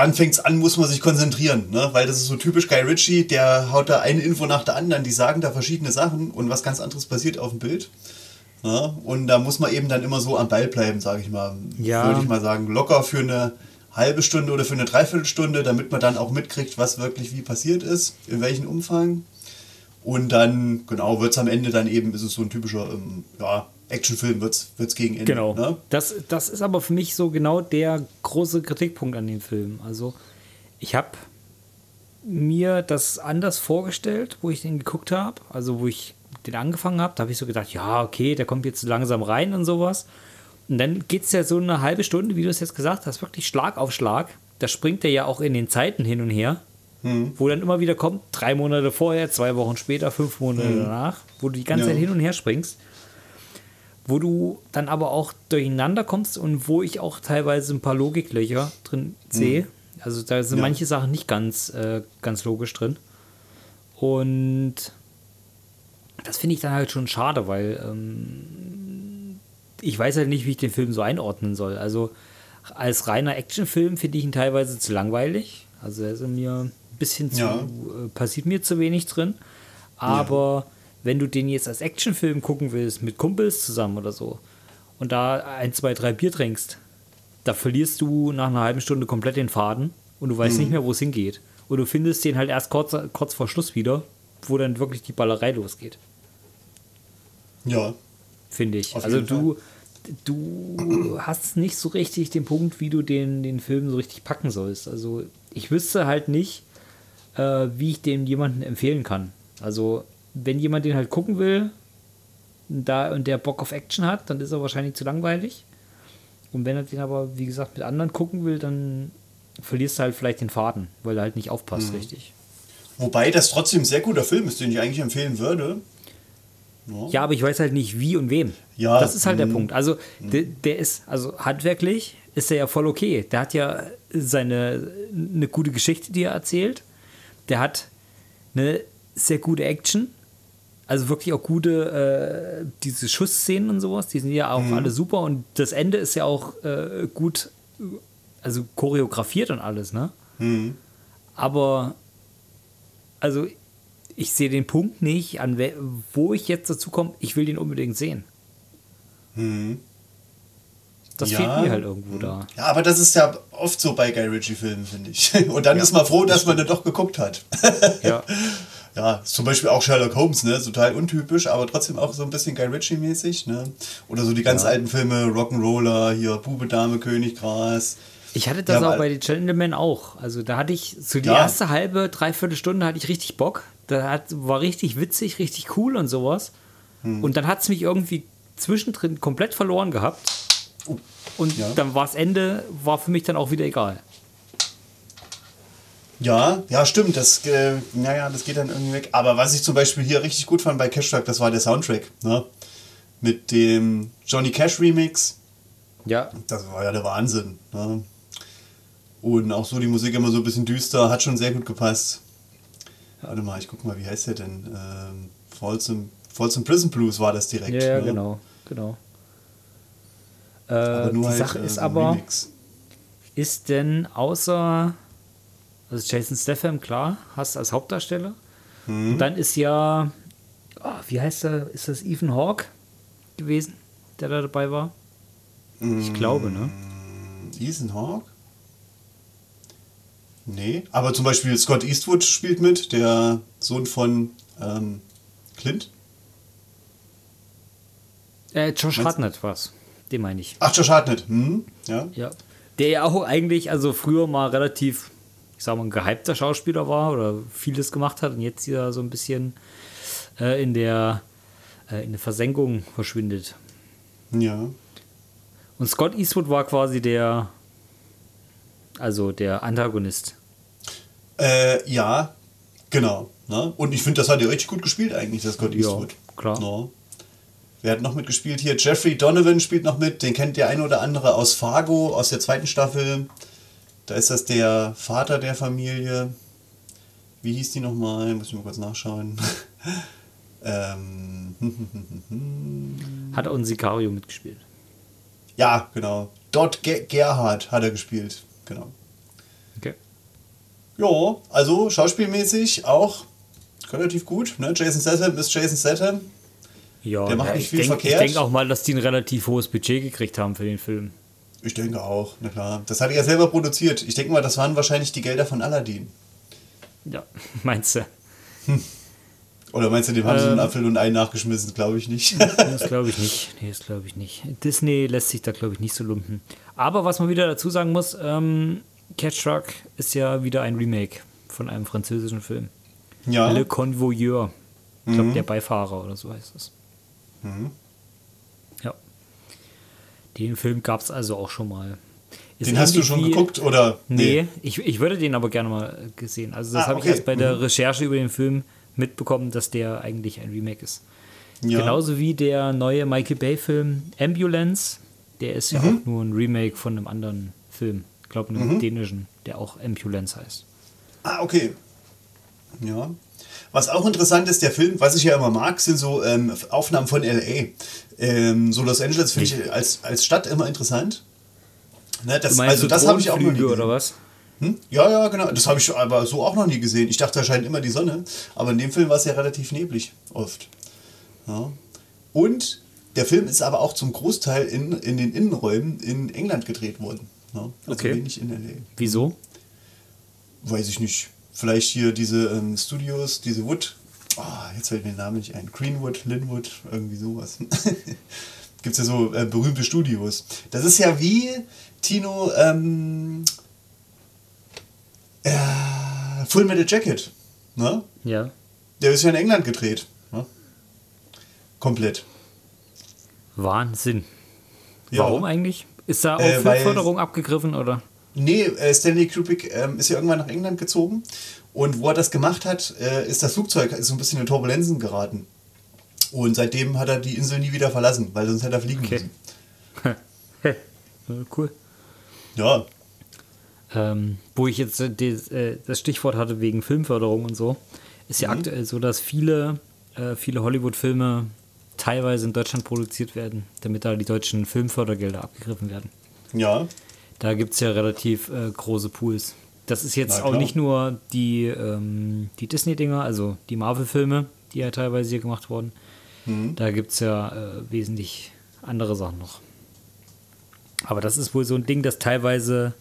dann fängt es an, muss man sich konzentrieren, ne? weil das ist so typisch Guy Ritchie, der haut da eine Info nach der anderen, die sagen da verschiedene Sachen und was ganz anderes passiert auf dem Bild. Ja? Und da muss man eben dann immer so am Ball bleiben, sage ich mal. Ja. Würde ich mal sagen, locker für eine halbe Stunde oder für eine Dreiviertelstunde, damit man dann auch mitkriegt, was wirklich wie passiert ist, in welchem Umfang. Und dann, genau, wird es am Ende dann eben, ist es so ein typischer ähm, ja, Actionfilm, wird es gegen Ende. Genau. Ne? Das, das ist aber für mich so genau der große Kritikpunkt an dem Film. Also, ich habe mir das anders vorgestellt, wo ich den geguckt habe. Also, wo ich den angefangen habe, da habe ich so gedacht, ja, okay, der kommt jetzt langsam rein und sowas. Und dann geht es ja so eine halbe Stunde, wie du es jetzt gesagt hast, wirklich Schlag auf Schlag. Da springt er ja auch in den Zeiten hin und her. Wo dann immer wieder kommt, drei Monate vorher, zwei Wochen später, fünf Monate danach, wo du die ganze Ja. Zeit hin und her springst wo du dann aber auch durcheinander kommst und wo ich auch teilweise ein paar Logiklöcher drin sehe. Also da sind Ja. manche Sachen nicht ganz, äh, ganz logisch drin. Und das finde ich dann halt schon schade, weil ähm, ich weiß halt nicht, wie ich den Film so einordnen soll. Also als reiner Actionfilm finde ich ihn teilweise zu langweilig. Also er ist mir ein bisschen zu, Ja. äh, passiert mir zu wenig drin. Aber wenn du den jetzt als Actionfilm gucken willst, mit Kumpels zusammen oder so, und da ein, zwei, drei Bier trinkst, da verlierst du nach einer halben Stunde komplett den Faden und du weißt nicht mehr, wo es hingeht. Und du findest den halt erst kurz, kurz vor Schluss wieder, wo dann wirklich die Ballerei losgeht, Ja. finde ich. Auf also du, du hast nicht so richtig den Punkt, wie du den, den Film so richtig packen sollst. Also ich wüsste halt nicht, äh, wie ich dem jemanden empfehlen kann. Also wenn jemand den halt gucken will, da und der Bock auf Action hat, dann ist er wahrscheinlich zu langweilig. Und wenn er den aber, wie gesagt, mit anderen gucken will, dann verlierst du halt vielleicht den Faden, weil er halt nicht aufpasst, richtig. Wobei das trotzdem ein sehr guter Film ist, den ich eigentlich empfehlen würde. Ja, aber ich weiß halt nicht, wie und wem. Ja, das ist halt der mm. Punkt. Also, der, der ist, also handwerklich ist er ja voll okay. Der hat ja seine, eine gute Geschichte, die er erzählt. Der hat eine sehr gute Action. Also wirklich auch gute, äh, diese Schussszenen und sowas, die sind ja auch alle super. Und das Ende ist ja auch äh, gut, also choreografiert und alles, ne? Aber, also ich sehe den Punkt nicht, an wo ich jetzt dazu komme, ich will den unbedingt sehen. Das Ja. fehlt mir halt irgendwo da. Ja, aber das ist ja oft so bei Guy Ritchie-Filmen, finde ich. [laughs] Und dann ist man froh, dass man den doch geguckt hat. Ja. [laughs] Ja, zum Beispiel auch Sherlock Holmes, ne? Total untypisch, aber trotzdem auch so ein bisschen Guy Ritchie-mäßig, ne? Oder so die ganz alten Filme, Rock'n'Roller, hier Bube, Dame, König, Gras. Ich hatte das Ja, auch bei den Gentlemen auch. Also da hatte ich so die Ja. erste halbe, dreiviertel Stunde hatte ich richtig Bock. Da hat, war richtig witzig, richtig cool und sowas. Hm. Und dann hat es mich irgendwie zwischendrin komplett verloren gehabt. Und Ja. dann war das Ende, war für mich dann auch wieder egal. Ja, ja, stimmt. Das, äh, naja, das geht dann irgendwie weg. Aber was ich zum Beispiel hier richtig gut fand bei Cash Truck, das war der Soundtrack, ne? Mit dem Johnny Cash Remix. Ja. Das war ja der Wahnsinn. Ne? Und auch so die Musik immer so ein bisschen düster, hat schon sehr gut gepasst. Warte mal, ich guck mal, wie heißt der denn? Ähm, Folsom, Folsom Prison Blues war das direkt. Ja, ja ne? genau, genau. Äh, die halt, Sache äh, ist aber, Remix. ist denn außer also Jason Statham, klar, hast als Hauptdarsteller. Mhm. Und dann ist ja, oh, wie heißt er, ist das Ethan Hawke gewesen, der da dabei war? Ich glaube, ne? Ethan Hawke? Nee, aber zum Beispiel Scott Eastwood spielt mit, der Sohn von ähm, Clint. Äh, Josh Meinst- Hartnett war's. Den meine ich. Ach, Josh Hartnett. Hm? Ja. Ja. Der ja auch eigentlich, also früher mal relativ, ich sag mal, ein gehypter Schauspieler war oder vieles gemacht hat und jetzt hier so ein bisschen äh, in der äh, in der Versenkung verschwindet. Ja. Und Scott Eastwood war quasi der, also der Antagonist. Äh, ja, genau. Ne? Und ich finde, das hat er richtig gut gespielt eigentlich, der Scott Ja, Eastwood. klar. No. Wer hat noch mitgespielt hier? Jeffrey Donovan spielt noch mit. Den kennt der ein oder andere aus Fargo, aus der zweiten Staffel. Da ist das der Vater der Familie. Wie hieß die nochmal? Muss ich mal kurz nachschauen. [laughs] ähm, [laughs] Hat auch in Sicario mitgespielt. ja, genau. Dort Ge Gerhard hat er gespielt. Genau. Okay. Ja, also schauspielmäßig auch relativ gut. Ne? Jason Statham ist Jason Statham. Ja, Der macht ja, nicht ich viel denk, verkehrt. Ich denke auch mal, dass die ein relativ hohes Budget gekriegt haben für den Film. Ich denke auch, na klar. Das hat er ja selber produziert. Ich denke mal, das waren wahrscheinlich die Gelder von Aladdin. Ja, [laughs] meinst du? Oder meinst du, dem haben sie einen Ähm. Apfel und einen nachgeschmissen? Glaube ich nicht. [laughs] Das glaube ich nicht. Nee, das glaube ich nicht. Disney lässt sich da, glaube ich, nicht so lumpen. Aber was man wieder dazu sagen muss, ähm, Catch Truck ist ja wieder ein Remake von einem französischen Film. ja. Le Convoyeur. Ich glaube, Mhm. der Beifahrer oder so heißt es. Ja. Den Film gab es also auch schon mal. Ist Den hast du schon geguckt, oder? Nee, Ich, ich würde den aber gerne mal gesehen. Also das Ah, habe okay. ich erst bei der Recherche über den Film mitbekommen, dass der eigentlich ein Remake ist. Ja. Genauso wie der neue Michael Bay-Film Ambulance. Der ist ja Mhm. auch nur ein Remake von einem anderen Film. Ich glaube, einem dänischen, der auch Ambulance heißt. Ah, okay. Ja. Was auch interessant ist, der Film, was ich ja immer mag, sind so ähm, Aufnahmen von L.A. Ähm, so Los Angeles finde ich als, als Stadt immer interessant. Ne, das, also so das habe ich auch noch nie gesehen. oder was? Hm? Ja, ja, genau. Das habe ich aber so auch noch nie gesehen. Ich dachte, da scheint immer die Sonne. Aber in dem Film war es ja relativ neblig, oft. Ja. Und der Film ist aber auch zum Großteil in, in den Innenräumen in England gedreht worden. Ja. Also Okay. wenig in L.A. Wieso? Weiß ich nicht. Vielleicht hier diese ähm, Studios, diese Wood. Ah, jetzt fällt mir der Name nicht ein. Greenwood, Linwood, irgendwie sowas. [laughs] Gibt es ja so äh, berühmte Studios. Das ist ja wie, Tino, ähm, äh, Full Metal Jacket. Ne? Ja. Der ist ja in England gedreht. Ne? Komplett. Wahnsinn. Ja. Warum eigentlich? Ist da auch Äh, Filmförderung abgegriffen oder? Nee, äh, Stanley Kubrick ähm, ist ja irgendwann nach England gezogen. Und wo er das gemacht hat, äh, ist das Flugzeug ist so ein bisschen in Turbulenzen geraten. Und seitdem hat er die Insel nie wieder verlassen, weil sonst hätte er fliegen Okay. müssen. [laughs] Ja, cool. Ja, Ähm, wo ich jetzt äh, äh, das Stichwort hatte wegen Filmförderung und so, ist ja Mhm. aktuell so, dass viele, äh, viele Hollywood-Filme teilweise in Deutschland produziert werden, damit da die deutschen Filmfördergelder abgegriffen werden. ja, Da gibt es ja relativ äh, große Pools. Das ist jetzt auch nicht nur die, ähm, die Disney-Dinger, also die Marvel-Filme, die ja teilweise hier gemacht wurden. Mhm. Da gibt es ja äh, wesentlich andere Sachen noch. Aber das ist wohl so ein Ding, dass teilweise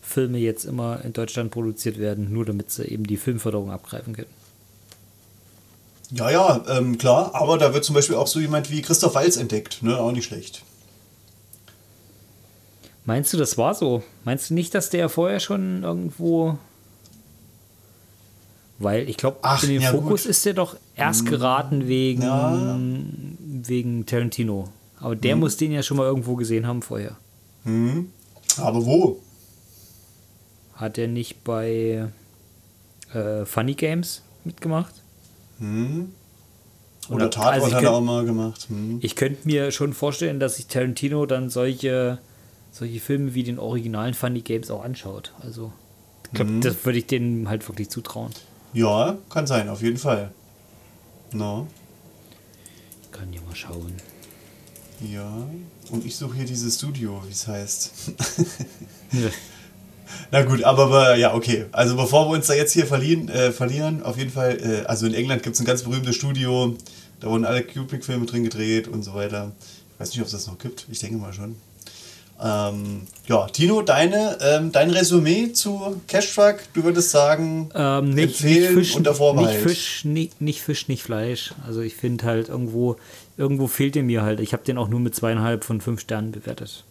Filme jetzt immer in Deutschland produziert werden, nur damit sie eben die Filmförderung abgreifen können. ja, ja, ähm, klar. Aber da wird zum Beispiel auch so jemand wie Christoph Waltz entdeckt. Ne? Auch nicht schlecht. Meinst du, das war so? Meinst du nicht, dass der vorher schon irgendwo. Weil ich glaube, in den ja, Fokus gut. Ist der doch erst geraten wegen, Ja. wegen Tarantino. Aber der Mm. muss den ja schon mal irgendwo gesehen haben vorher. Hm. Aber wo? Hat er nicht bei äh, Funny Games mitgemacht? Hm. Oder- Oder Tatort also ich hat er auch mal gemacht. Hm. Ich könnte mir schon vorstellen, dass sich Tarantino dann solche, solche Filme wie den originalen Funny Games auch anschaut. Also, ich glaube, Mhm. das würde ich denen halt wirklich zutrauen. Ja, kann sein, auf jeden Fall. No. Ich kann ja mal schauen. Ja. Und ich suche hier dieses Studio, wie es heißt. [laughs] Na gut, aber, aber, ja, okay. Also bevor wir uns da jetzt hier verlieren, äh, verlieren auf jeden Fall, äh, also in England gibt es ein ganz berühmtes Studio, da wurden alle Kubrick-Filme drin gedreht und so weiter. Ich weiß nicht, ob es das noch gibt, ich denke mal schon. Ähm, ja, Tino, deine, ähm, dein Resümee zu Cash Truck, du würdest sagen, ähm, nicht, empfehlen nicht Fisch, unter Vorbehalt. Nicht Fisch, nicht, nicht Fisch, nicht Fleisch. Also ich finde halt irgendwo, irgendwo fehlt er mir halt. Ich habe den auch nur mit zweieinhalb von fünf Sternen bewertet.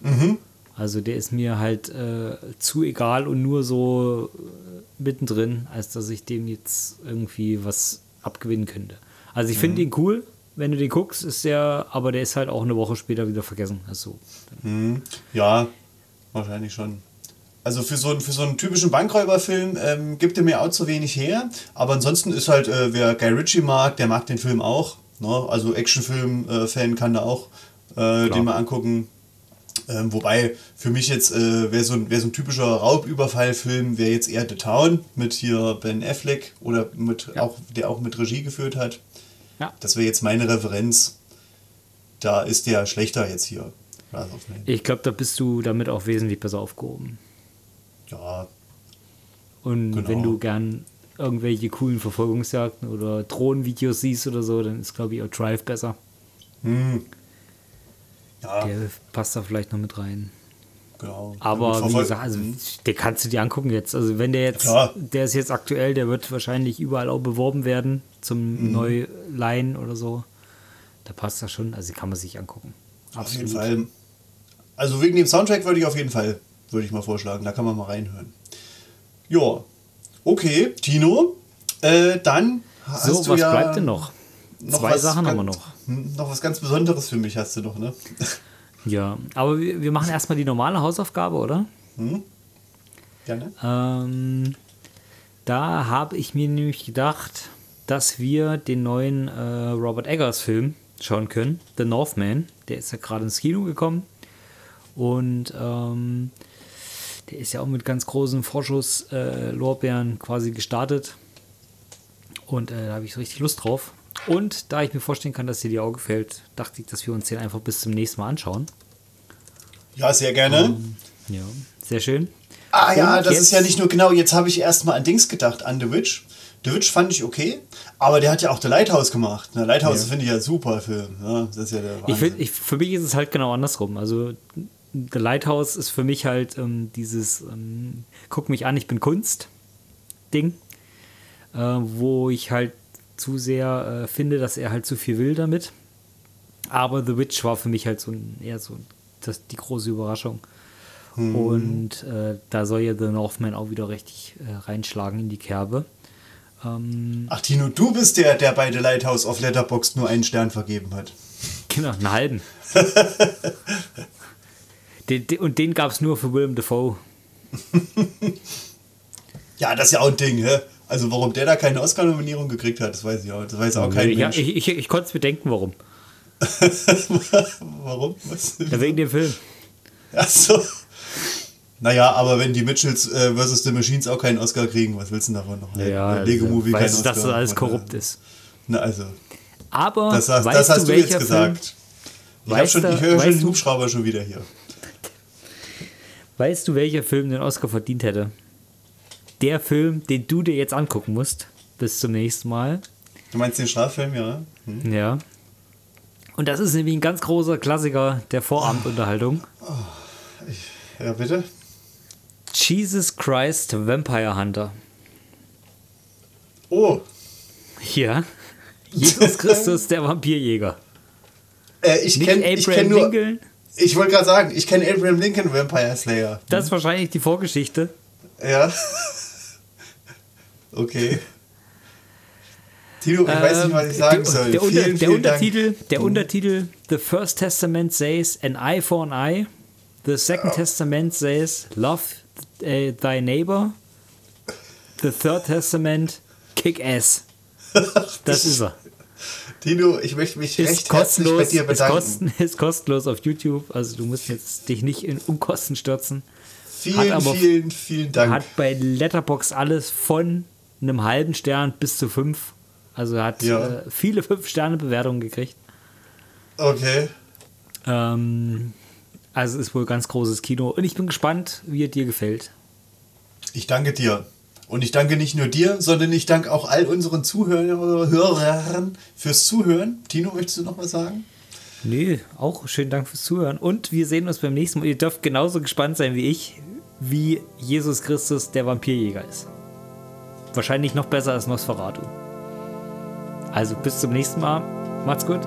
Mhm. Also der ist mir halt äh, zu egal und nur so äh, mittendrin, als dass ich dem jetzt irgendwie was abgewinnen könnte. Also ich finde mhm. ihn cool, wenn du den guckst, ist der, aber der ist halt auch eine Woche später wieder vergessen. Also, mhm. Ja, wahrscheinlich schon. Also für so, für so einen typischen Bankräuberfilm ähm, gibt er mir auch zu wenig her. Aber ansonsten ist halt, äh, wer Guy Ritchie mag, der mag den Film auch. Ne? Also Actionfilm-Fan kann da auch äh, den mal angucken. Ähm, wobei für mich jetzt äh, wäre so, ein, wär so ein typischer Raubüberfallfilm, wäre jetzt eher The Town mit hier Ben Affleck oder mit ja. auch, der auch mit Regie geführt hat. Ja. Das wäre jetzt meine Referenz. Da ist der schlechter jetzt hier. Ich glaube, da bist du damit auch wesentlich besser aufgehoben. Ja. Und genau. wenn du gern irgendwelche coolen Verfolgungsjagden oder Drohnenvideos siehst oder so, dann ist, glaube ich, auch Drive besser. Hm. Ja. Der passt da vielleicht noch mit rein. Genau. Aber wie gesagt, also hm. der kannst du dir angucken jetzt. Also wenn der jetzt, ja, der ist jetzt aktuell, der wird wahrscheinlich überall auch beworben werden zum mhm. Neuleihen oder so. Da passt das schon. Also kann man sich angucken. Auf jeden Fall. Also wegen dem Soundtrack würde ich auf jeden Fall, würde ich mal vorschlagen. Da kann man mal reinhören. Ja. Okay, Tino. Äh, dann hast so, du was ja bleibt denn noch? noch Zwei Sachen haben wir noch. Hm, noch was ganz Besonderes für mich hast du noch, ne? [laughs] Ja, aber wir, wir machen erstmal die normale Hausaufgabe, oder? Hm? Gerne. Ähm, da habe ich mir nämlich gedacht, dass wir den neuen äh, Robert Eggers Film schauen können, The Northman. Der ist ja gerade ins Kino gekommen. Und ähm, der ist ja auch mit ganz großen Vorschusslorbeeren äh, quasi gestartet. Und äh, da habe ich so richtig Lust drauf. Und da ich mir vorstellen kann, dass dir die Auge fällt, dachte ich, dass wir uns den einfach bis zum nächsten Mal anschauen. Ja, sehr gerne. Um, ja, sehr schön. Ah ja, das ist ja nicht nur genau, jetzt habe ich erstmal an Dings gedacht, an The Witch. The Witch fand ich okay, aber der hat ja auch The Lighthouse gemacht. The Lighthouse ja. finde ich ja super Film. Ja, das ist ja der ich find, ich, für mich ist es halt genau andersrum. Also The Lighthouse ist für mich halt ähm, dieses ähm, Guck mich an, ich bin Kunst Ding, äh, wo ich halt zu sehr äh, finde, dass er halt zu viel will damit. Aber The Witch war für mich halt so ein, eher so das, die große Überraschung. Hm. Und äh, da soll ja The Northman auch wieder richtig äh, reinschlagen in die Kerbe. Ähm, Ach, Tino, du bist der, der bei The Lighthouse auf Letterboxd nur einen Stern vergeben hat. Genau, einen halben. [laughs] den, den, und den gab es nur für Willem Dafoe. ja, das ist ja auch ein Ding, hä? Also warum der da keine Oscar-Nominierung gekriegt hat, das weiß ich auch. Das weiß auch kein ja, Mensch. Ich, ich, ich konnte es bedenken, warum. [laughs] warum? Was? Ja, wegen dem Film. Achso. Naja, aber wenn die Mitchells äh, vs. The Machines auch keinen Oscar kriegen, was willst du davon noch? Ja, also, Lego-Movie keinen Oscar. dass das alles korrupt ist. Na also. Aber das, hast, das hast du, du jetzt gesagt. Film, ich, schon, ich höre schon den Hubschrauber schon wieder hier. [laughs] Weißt du, welcher Film den Oscar verdient hätte? Der Film, den du dir jetzt angucken musst, bis zum nächsten Mal. Du meinst den Straffilm, ja? Hm. Ja. Und das ist nämlich ein ganz großer Klassiker der Vorabendunterhaltung. Oh, ich, ja, bitte? Jesus Christ Vampire Hunter. Oh. Ja. [laughs] Jesus Christus, der Vampirjäger. Äh, ich kenne kenn nur. Lincoln. Ich wollte gerade sagen, ich kenne Abraham Lincoln Vampire Slayer. Das ist wahrscheinlich die Vorgeschichte. Ja. Okay. Tilo, ich weiß nicht, was ich sagen soll. Der, vielen, der, vielen Untertitel, Dank. der Untertitel The First Testament says an eye for an eye. The Second oh. Testament says love uh, thy neighbor. The Third Testament kick ass. [laughs] Das ist er. Tino, ich möchte mich ist recht herzlich bei dir bedanken. Ist, kosten, ist kostenlos auf YouTube, also du musst jetzt dich nicht in Unkosten stürzen. Vielen, aber, vielen, vielen Dank. Hat bei Letterbox alles von einem halben Stern bis zu fünf also er hat ja. äh, viele 5-Sterne-Bewertungen gekriegt. Okay. Ähm, also es ist wohl ganz großes Kino. Und ich bin gespannt, wie es dir gefällt. Ich danke dir. Und ich danke nicht nur dir, sondern ich danke auch all unseren Zuhörern fürs Zuhören. Tino, möchtest du noch was sagen? Nee, auch schönen Dank fürs Zuhören. Und wir sehen uns beim nächsten Mal. Ihr dürft genauso gespannt sein wie ich, wie Jesus Christus der Vampirjäger ist. Wahrscheinlich noch besser als Nosferatu. Also bis zum nächsten Mal. Macht's gut.